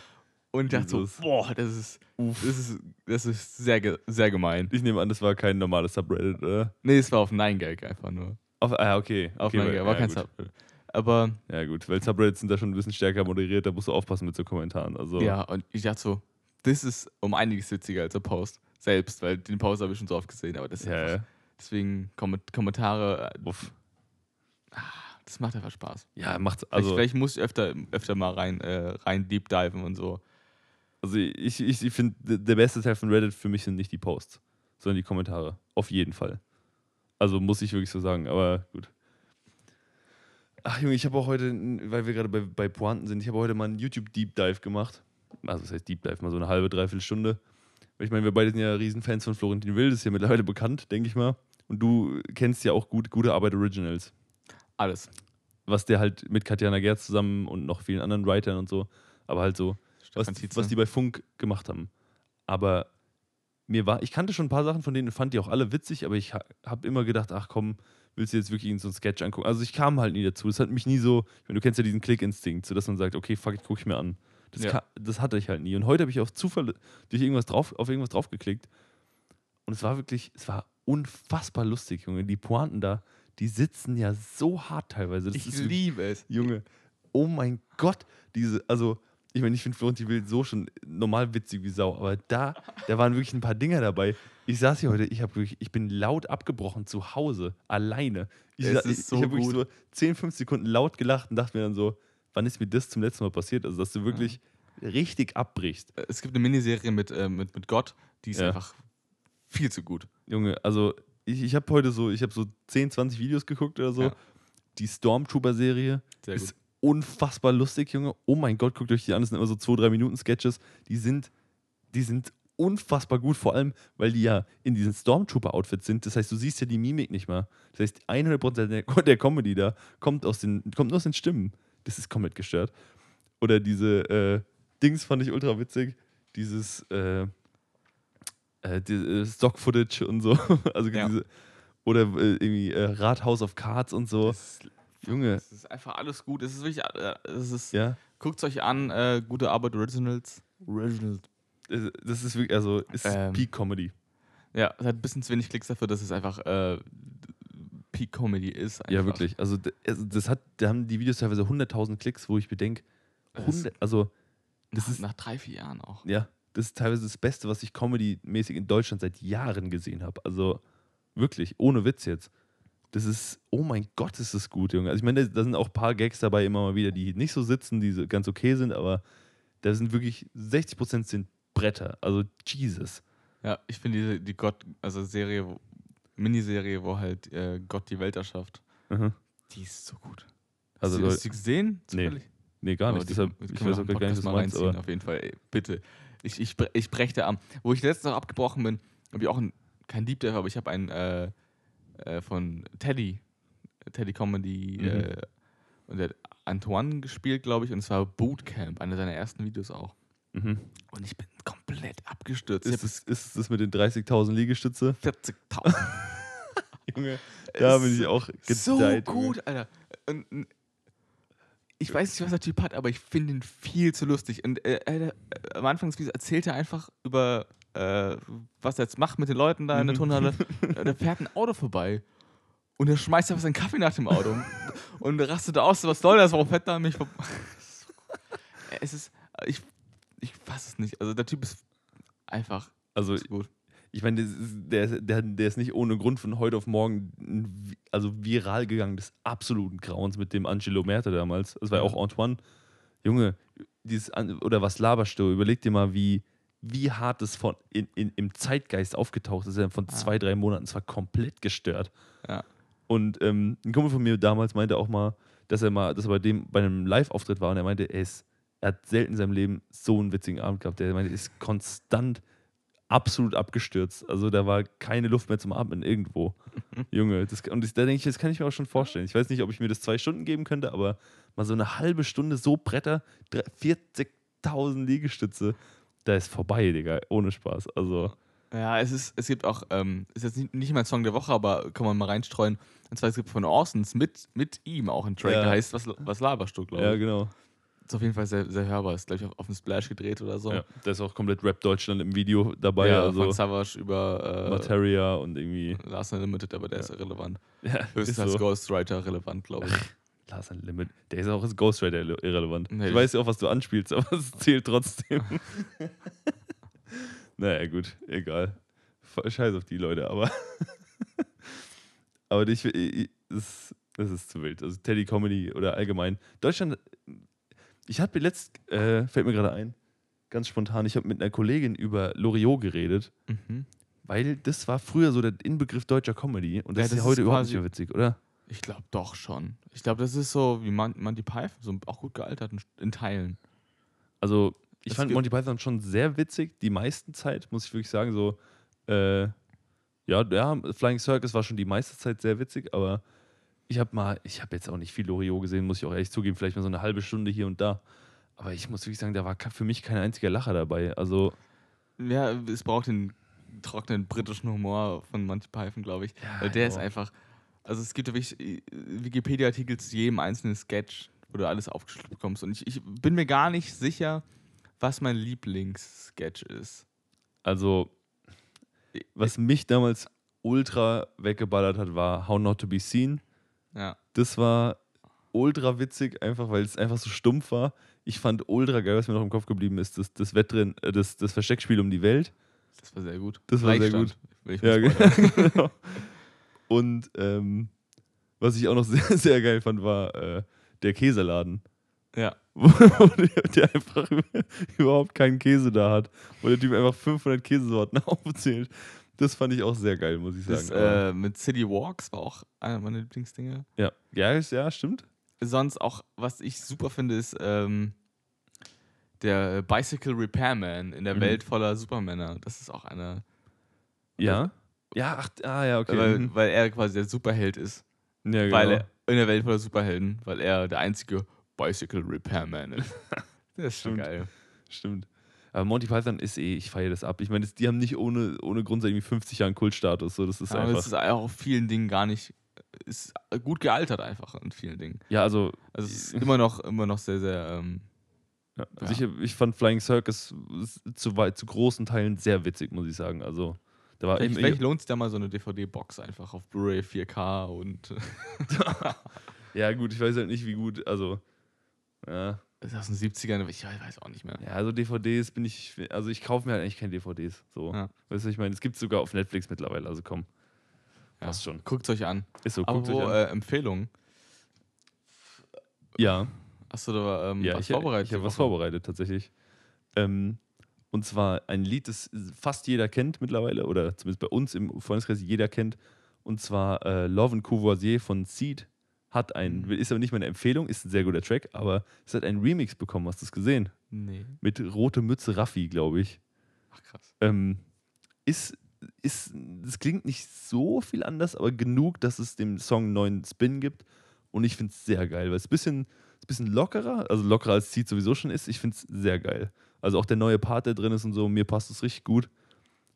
Speaker 2: Und ich dachte so, boah, das ist, das ist, das ist sehr, sehr gemein.
Speaker 1: Ich nehme an, das war kein normales Subreddit, oder?
Speaker 2: Nee, es war auf 9gag einfach nur.
Speaker 1: Auf, ah, okay.
Speaker 2: Auf
Speaker 1: okay,
Speaker 2: 9gag, war
Speaker 1: ja,
Speaker 2: kein
Speaker 1: gut.
Speaker 2: Subreddit. Aber
Speaker 1: Ja, gut, weil Subreddits sind da schon ein bisschen stärker moderiert, da musst du aufpassen mit so Kommentaren. Also,
Speaker 2: ja, und ich dachte so, das ist um einiges witziger als der Post. Selbst, weil den Post habe ich schon so oft gesehen, aber das ist
Speaker 1: ja,
Speaker 2: einfach,
Speaker 1: ja.
Speaker 2: deswegen Komment Kommentare, äh,
Speaker 1: Uff.
Speaker 2: das macht einfach Spaß.
Speaker 1: Ja, macht's.
Speaker 2: Vielleicht,
Speaker 1: Also,
Speaker 2: vielleicht muss ich öfter, öfter mal rein, äh, rein deep diven und so.
Speaker 1: Also ich, ich, ich finde, der beste Teil von Reddit für mich sind nicht die Posts, sondern die Kommentare. Auf jeden Fall. Also muss ich wirklich so sagen, aber gut. Ach Junge, ich habe auch heute, weil wir gerade bei, bei Pointen sind, ich habe heute mal einen YouTube-Deep Dive gemacht. Also das heißt Deep Dive, mal so eine halbe, dreiviertel Stunde. Weil Ich meine, wir beide sind ja Riesenfans von Florentin Will, das ist ja mittlerweile bekannt, denke ich mal. Und du kennst ja auch gut gute Arbeit Originals.
Speaker 2: Alles.
Speaker 1: Was der halt mit Katjana Gerz zusammen und noch vielen anderen Writern und so, aber halt so was, was die bei Funk gemacht haben. Aber mir war, ich kannte schon ein paar Sachen von denen, fand die auch alle witzig, aber ich ha, habe immer gedacht, ach komm, willst du jetzt wirklich in so einen Sketch angucken? Also ich kam halt nie dazu. Das hat mich nie so, ich meine, du kennst ja diesen Klick-Instinkt, so dass man sagt, okay, fuck, ich gucke ich mir an. Das,
Speaker 2: Ja.
Speaker 1: ka- das hatte ich halt nie. Und heute habe ich auf Zufall durch irgendwas drauf, auf irgendwas draufgeklickt. Und es war wirklich, es war unfassbar lustig, Junge. Die Pointen da, die sitzen ja so hart teilweise. Das
Speaker 2: ich liebe es.
Speaker 1: Junge, oh mein Gott, diese, also, ich meine, ich finde Florentin Will so schon normal witzig wie Sau, aber da, da waren wirklich ein paar Dinger dabei. Ich saß hier heute, ich habe wirklich, ich bin laut abgebrochen zu Hause, alleine. Ich,
Speaker 2: Es
Speaker 1: ich,
Speaker 2: so
Speaker 1: ich habe wirklich so 10, 15 Sekunden laut gelacht und dachte mir dann so, wann ist mir das zum letzten Mal passiert? Also, dass du wirklich richtig abbrichst.
Speaker 2: Es gibt eine Miniserie mit, äh, mit, mit Gott, die ist
Speaker 1: Ja.
Speaker 2: einfach viel zu gut.
Speaker 1: Junge, also ich, ich habe heute so, ich habe so 10, 20 Videos geguckt oder so.
Speaker 2: Ja.
Speaker 1: Die Stormtrooper-Serie ist
Speaker 2: gut.
Speaker 1: Unfassbar lustig, Junge. Oh mein Gott, guckt euch die an. Das sind immer so 2-3 Minuten Sketches. Die sind, die sind unfassbar gut, vor allem, weil die ja in diesen Stormtrooper-Outfits sind. Das heißt, du siehst ja die Mimik nicht mehr. Das heißt, 100% der, der Comedy da kommt, aus den, kommt nur aus den Stimmen. Das ist komplett gestört. Oder diese äh, Dings fand ich ultra witzig. Dieses äh, äh, äh, Stock-Footage und so. also
Speaker 2: Ja.
Speaker 1: diese, oder äh, irgendwie äh, Rathaus of Cards und so.
Speaker 2: Das,
Speaker 1: Junge,
Speaker 2: das ist einfach alles gut. Es ist wirklich, äh, es ist,
Speaker 1: ja.
Speaker 2: guckt euch an, äh, gute Arbeit Originals. Originals.
Speaker 1: Das das ist wirklich, also ist
Speaker 2: Ähm,
Speaker 1: Peak Comedy.
Speaker 2: Ja, es hat ein bisschen zu wenig Klicks dafür, dass es einfach äh, Peak Comedy ist. Einfach.
Speaker 1: Ja, wirklich. Also, also das hat, da haben die Videos teilweise 100.000 Klicks, wo ich bedenke,
Speaker 2: Das-
Speaker 1: 100, also das
Speaker 2: nach,
Speaker 1: ist-
Speaker 2: nach drei, vier Jahren auch.
Speaker 1: ja, das ist teilweise das Beste, was ich Comedy-mäßig in Deutschland seit Jahren gesehen habe. Also wirklich, ohne Witz jetzt. Das ist, oh mein Gott, ist das gut, Junge. Also ich meine, da, sind auch ein paar Gags dabei immer mal wieder, die nicht so sitzen, die ganz okay sind, aber da sind wirklich, 60% sind Bretter. Also Jesus.
Speaker 2: Ja, ich finde diese die Gott, also Serie, Miniserie, wo halt äh, Gott die Welt erschafft,
Speaker 1: Mhm.
Speaker 2: die ist so gut.
Speaker 1: Also
Speaker 2: hast, du, du gesehen?
Speaker 1: Nee,
Speaker 2: Zufällig?
Speaker 1: Nee, gar
Speaker 2: Aber
Speaker 1: nicht.
Speaker 2: die-
Speaker 1: Deshalb, ich weiß
Speaker 2: auch
Speaker 1: gar nicht, was
Speaker 2: mal
Speaker 1: meinst,
Speaker 2: reinziehen, auf jeden Fall, ey, bitte. Ich, ich, ich breche da am. Wo ich letztens noch abgebrochen bin, habe ich auch ein, kein Deep Dive, aber ich habe einen äh, äh, von Teddy, Teddy Comedy,
Speaker 1: Mhm.
Speaker 2: äh, und der hat Antoine gespielt, glaube ich, und es war Bootcamp, einer seiner ersten Videos auch.
Speaker 1: mhm.
Speaker 2: Und ich bin komplett abgestürzt.
Speaker 1: Ist, es, ist es das mit den 30.000 Liegestütze?
Speaker 2: habe 40.000.
Speaker 1: Junge, da
Speaker 2: Es
Speaker 1: bin ich auch
Speaker 2: So
Speaker 1: gedeiht. Junge.
Speaker 2: gut, Alter. Und, und ich weiß nicht, was der Typ hat, aber ich finde ihn viel zu lustig. Und äh, äh, am Anfang des Videos erzählt er einfach über, äh, was er jetzt macht mit den Leuten da in der
Speaker 1: Mhm.
Speaker 2: Turnhalle. da fährt ein Auto vorbei. Und er schmeißt einfach seinen Kaffee nach dem Auto. und rastet aus, was soll das? Warum fährt da an mich vorbei? es ist, ich, ich fasse es nicht. Also der Typ ist einfach
Speaker 1: Also,
Speaker 2: zu gut.
Speaker 1: ich meine, ist- der, der, der ist nicht ohne Grund von heute auf morgen also viral gegangen des absoluten Grauens mit dem Angelo Merte damals. Das war ja auch Antoine. Junge, dieses, oder was laberst du? Überleg dir mal, wie, wie hart das von, in, in, im Zeitgeist aufgetaucht ist. Von
Speaker 2: Ja.
Speaker 1: zwei, drei Monaten. Es war komplett gestört.
Speaker 2: Ja.
Speaker 1: Und ähm, ein Kumpel von mir damals meinte auch mal, dass er mal, dass er bei dem bei einem Live-Auftritt war und er meinte, er, ist, er hat selten in seinem Leben so einen witzigen Abend gehabt. Der meinte, er ist konstant absolut abgestürzt. Also da war keine Luft mehr zum Atmen irgendwo. Junge, das, und das, da denke ich, das kann ich mir auch schon vorstellen. Ich weiß nicht, ob ich mir das zwei Stunden geben könnte, aber mal so eine halbe Stunde so Bretter, drei- 40.000 Liegestütze, da ist vorbei, Digga, ohne Spaß. Also,
Speaker 2: Ja, es ist, es gibt auch, ähm, ist jetzt nicht, nicht mein Song der Woche, aber kann man mal reinstreuen. Und zwar es gibt von Orsons mit, mit ihm auch einen Track,
Speaker 1: Ja.
Speaker 2: der heißt Was, was laberst du, glaube
Speaker 1: ja,
Speaker 2: ich.
Speaker 1: genau.
Speaker 2: Ist auf jeden Fall sehr, sehr hörbar. Ist, glaube ich, auf, auf dem Splash gedreht oder so.
Speaker 1: Ja, da ist auch komplett Rap Deutschland im Video dabei.
Speaker 2: ja,
Speaker 1: also
Speaker 2: von Savage über äh,
Speaker 1: Materia und irgendwie.
Speaker 2: Last Unlimited, aber der ist
Speaker 1: Ja.
Speaker 2: irrelevant.
Speaker 1: Ja, ist
Speaker 2: Höchstens als
Speaker 1: so.
Speaker 2: Ghostwriter relevant, glaube ich.
Speaker 1: Last Unlimited. Der ist auch als Ghostwriter irre- irrelevant.
Speaker 2: Nee,
Speaker 1: ich weiß ja auch, was du anspielst, aber es zählt trotzdem. naja, gut, egal. Scheiß auf die Leute, aber. aber ich, ich, das, das ist zu wild. Also Teddy Comedy oder allgemein. Deutschland. Ich hatte letzt, äh, fällt mir gerade ein, ganz spontan, ich habe mit einer Kollegin über Loriot geredet,
Speaker 2: Mhm.
Speaker 1: weil das war früher so der Inbegriff deutscher Comedy und das
Speaker 2: Ja,
Speaker 1: ist ja
Speaker 2: das
Speaker 1: heute
Speaker 2: ist
Speaker 1: überhaupt nicht mehr witzig, oder?
Speaker 2: Ich glaube doch schon. Ich glaube, das ist so wie Mon Monty Python, so auch gut gealtert in, in Teilen.
Speaker 1: Also, ich
Speaker 2: Es
Speaker 1: fand Monty Python schon sehr witzig, die meisten Zeit, muss ich wirklich sagen. So, äh, ja, ja, Flying Circus war schon die meiste Zeit sehr witzig, aber ich habe mal, ich habe jetzt auch nicht viel Loriot gesehen, muss ich auch ehrlich zugeben, vielleicht mal so eine halbe Stunde hier und da. Aber ich muss wirklich sagen, da war für mich kein einziger Lacher dabei. Also,
Speaker 2: Ja, es braucht den trockenen britischen Humor von Monty Python, glaube ich.
Speaker 1: Ja,
Speaker 2: Weil der ist
Speaker 1: ja.
Speaker 2: einfach. Also es gibt ja wirklich äh, Wikipedia-Artikel zu jedem einzelnen Sketch, wo du alles aufgeschlüsselt bekommst. Und ich, ich bin mir gar nicht sicher, was mein Lieblingssketch ist.
Speaker 1: also, was mich damals ultra weggeballert hat, war How Not to Be Seen.
Speaker 2: Ja.
Speaker 1: Das war ultra witzig, einfach weil es einfach so stumpf war. Ich fand ultra geil, was mir noch im Kopf geblieben ist, das, das Wettrennen, äh, das, das Versteckspiel um die Welt.
Speaker 2: Das war sehr gut.
Speaker 1: Das war sehr
Speaker 2: ich
Speaker 1: Ja, genau. Und ähm, was ich auch noch sehr, sehr geil fand, war äh, der Käseladen.
Speaker 2: ja.
Speaker 1: Wo der, der einfach überhaupt keinen Käse da hat. Wo der Typ einfach 500 Käsesorten aufzählt. Das fand ich auch sehr geil, muss ich sagen.
Speaker 2: Das äh, mit City Walks war auch einer meiner Lieblingsdinge.
Speaker 1: ja. Ja, ist, ja, stimmt.
Speaker 2: Sonst auch, was ich super finde, ist ähm, der Bicycle Repairman in der
Speaker 1: Mhm.
Speaker 2: Welt voller Supermänner. Das ist auch einer,
Speaker 1: Ja. Ja, ach, ah, ja, okay.
Speaker 2: weil,
Speaker 1: mhm.
Speaker 2: weil er quasi der Superheld ist.
Speaker 1: ja, genau.
Speaker 2: Weil er in der Welt voller Superhelden, weil er der einzige Bicycle Repairman ist. das ist schon
Speaker 1: Stimmt.
Speaker 2: geil.
Speaker 1: Stimmt. Aber Monty Python ist eh, ich feiere das ab. Ich meine, die haben nicht ohne, ohne Grund seit irgendwie 50 Jahren Kultstatus. So, das ist
Speaker 2: Aber
Speaker 1: einfach.
Speaker 2: es ist auch auf vielen Dingen gar nicht, ist gut gealtert einfach in vielen Dingen.
Speaker 1: ja, also,
Speaker 2: Also es ist immer noch, immer noch sehr, sehr, ähm,
Speaker 1: ja, also
Speaker 2: Ja.
Speaker 1: Ich, ich fand Flying Circus zu, weit, zu großen Teilen sehr witzig, muss ich sagen. Also, da war
Speaker 2: vielleicht, vielleicht lohnt sich da mal so eine DVD-Box einfach auf Blu-ray 4K und
Speaker 1: ja, gut, ich weiß halt nicht, wie gut. Also, ja,
Speaker 2: das ist aus den 70ern, ich weiß auch nicht mehr.
Speaker 1: ja also DVDs bin ich, also ich kaufe mir halt eigentlich keine DVDs. So.
Speaker 2: Ja.
Speaker 1: Weißt du, ich meine, es gibt sogar auf Netflix mittlerweile, also komm,
Speaker 2: Ja.
Speaker 1: passt schon.
Speaker 2: Guckt euch an.
Speaker 1: Ist so, guckt euch
Speaker 2: wo,
Speaker 1: an.
Speaker 2: äh, Empfehlung?
Speaker 1: ja.
Speaker 2: Hast du da ähm,
Speaker 1: Ja,
Speaker 2: was
Speaker 1: ich,
Speaker 2: vorbereitet?
Speaker 1: ich habe was vorbereitet tatsächlich. Ähm, und zwar ein Lied, das fast jeder kennt mittlerweile, oder zumindest bei uns im Freundeskreis jeder kennt. Und zwar äh, Love and Courvoisier von Seed. Hat ein,
Speaker 2: Mhm.
Speaker 1: ist aber nicht meine Empfehlung, ist ein sehr guter Track, aber es hat einen Remix bekommen, hast du es gesehen?
Speaker 2: Nee.
Speaker 1: Mit Rote Mütze Raffi, glaube ich.
Speaker 2: Ach krass.
Speaker 1: Ähm, ist, ist, das klingt nicht so viel anders, aber genug, dass es dem Song einen neuen Spin gibt. Und ich finde es sehr geil, weil es ein bisschen, bisschen lockerer, also lockerer als Seed sowieso schon ist. Ich finde es sehr geil. Also auch der neue Part, der drin ist und so, mir passt es richtig gut.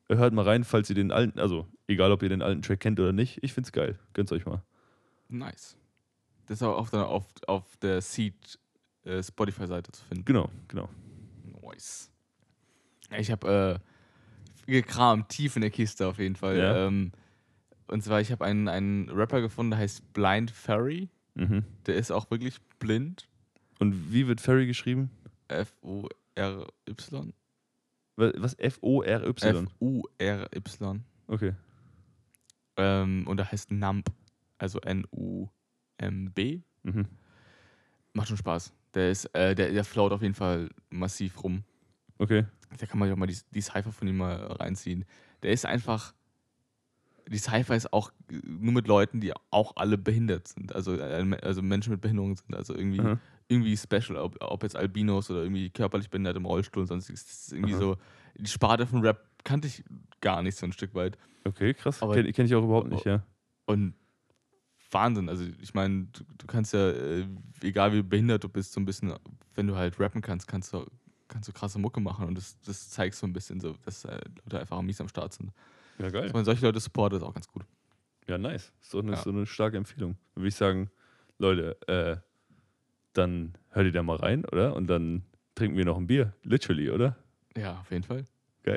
Speaker 1: Hört mal rein, falls ihr den alten, also Egal, ob ihr den alten Track kennt oder nicht, ich find's geil. Gönnt's euch mal.
Speaker 2: Nice. Das ist auch auf der, auf, auf der Seed äh, Spotify-Seite zu finden.
Speaker 1: Genau, genau.
Speaker 2: Nice. Ich habe äh, gekramt, tief in der Kiste auf jeden Fall.
Speaker 1: Ja.
Speaker 2: Ähm, und zwar, ich habe einen, einen Rapper gefunden, der heißt Blind Fairy.
Speaker 1: Mhm.
Speaker 2: Der ist auch wirklich blind.
Speaker 1: Und wie wird Ferry geschrieben?
Speaker 2: F-O-R-Y.
Speaker 1: Wa- Was? F-O-R-Y.
Speaker 2: F-U-R-Y.
Speaker 1: Okay.
Speaker 2: Ähm, und der heißt Numb. Also N-U-M-B.
Speaker 1: Mhm.
Speaker 2: Macht schon Spaß. Der ist, äh, der, der float auf jeden Fall massiv rum.
Speaker 1: Okay.
Speaker 2: Da kann man sich auch mal die, die Cypher von ihm mal reinziehen. Der ist einfach. Die Cypher ist auch nur mit Leuten, die auch alle behindert sind. Also, äh, also Menschen mit Behinderungen sind. Also irgendwie, irgendwie special. Ob, ob jetzt Albinos oder irgendwie körperlich behindert im Rollstuhl und sonstiges. Das ist irgendwie
Speaker 1: Aha.
Speaker 2: so. Die Sparte von Rap kannte ich gar nicht so ein Stück weit.
Speaker 1: Okay, krass.
Speaker 2: Aber-
Speaker 1: Kenne kenn ich auch überhaupt nicht, ja.
Speaker 2: Und Wahnsinn. Also, ich meine, du, du kannst ja, äh, egal wie behindert du bist, so ein bisschen, wenn du halt rappen kannst, kannst du, kannst du krasse Mucke machen. Und das, das zeigt so ein bisschen so, dass äh, Leute einfach mies am Start sind.
Speaker 1: Ja, geil.
Speaker 2: Wenn man solche Leute supportet, ist auch ganz gut.
Speaker 1: Ja, nice. Doch eine,
Speaker 2: Ja.
Speaker 1: so eine starke Empfehlung. Dann würde ich sagen, Leute, äh, dann hört ihr da mal rein, oder? Und dann trinken wir noch ein Bier. Literally, oder?
Speaker 2: Ja, auf jeden Fall.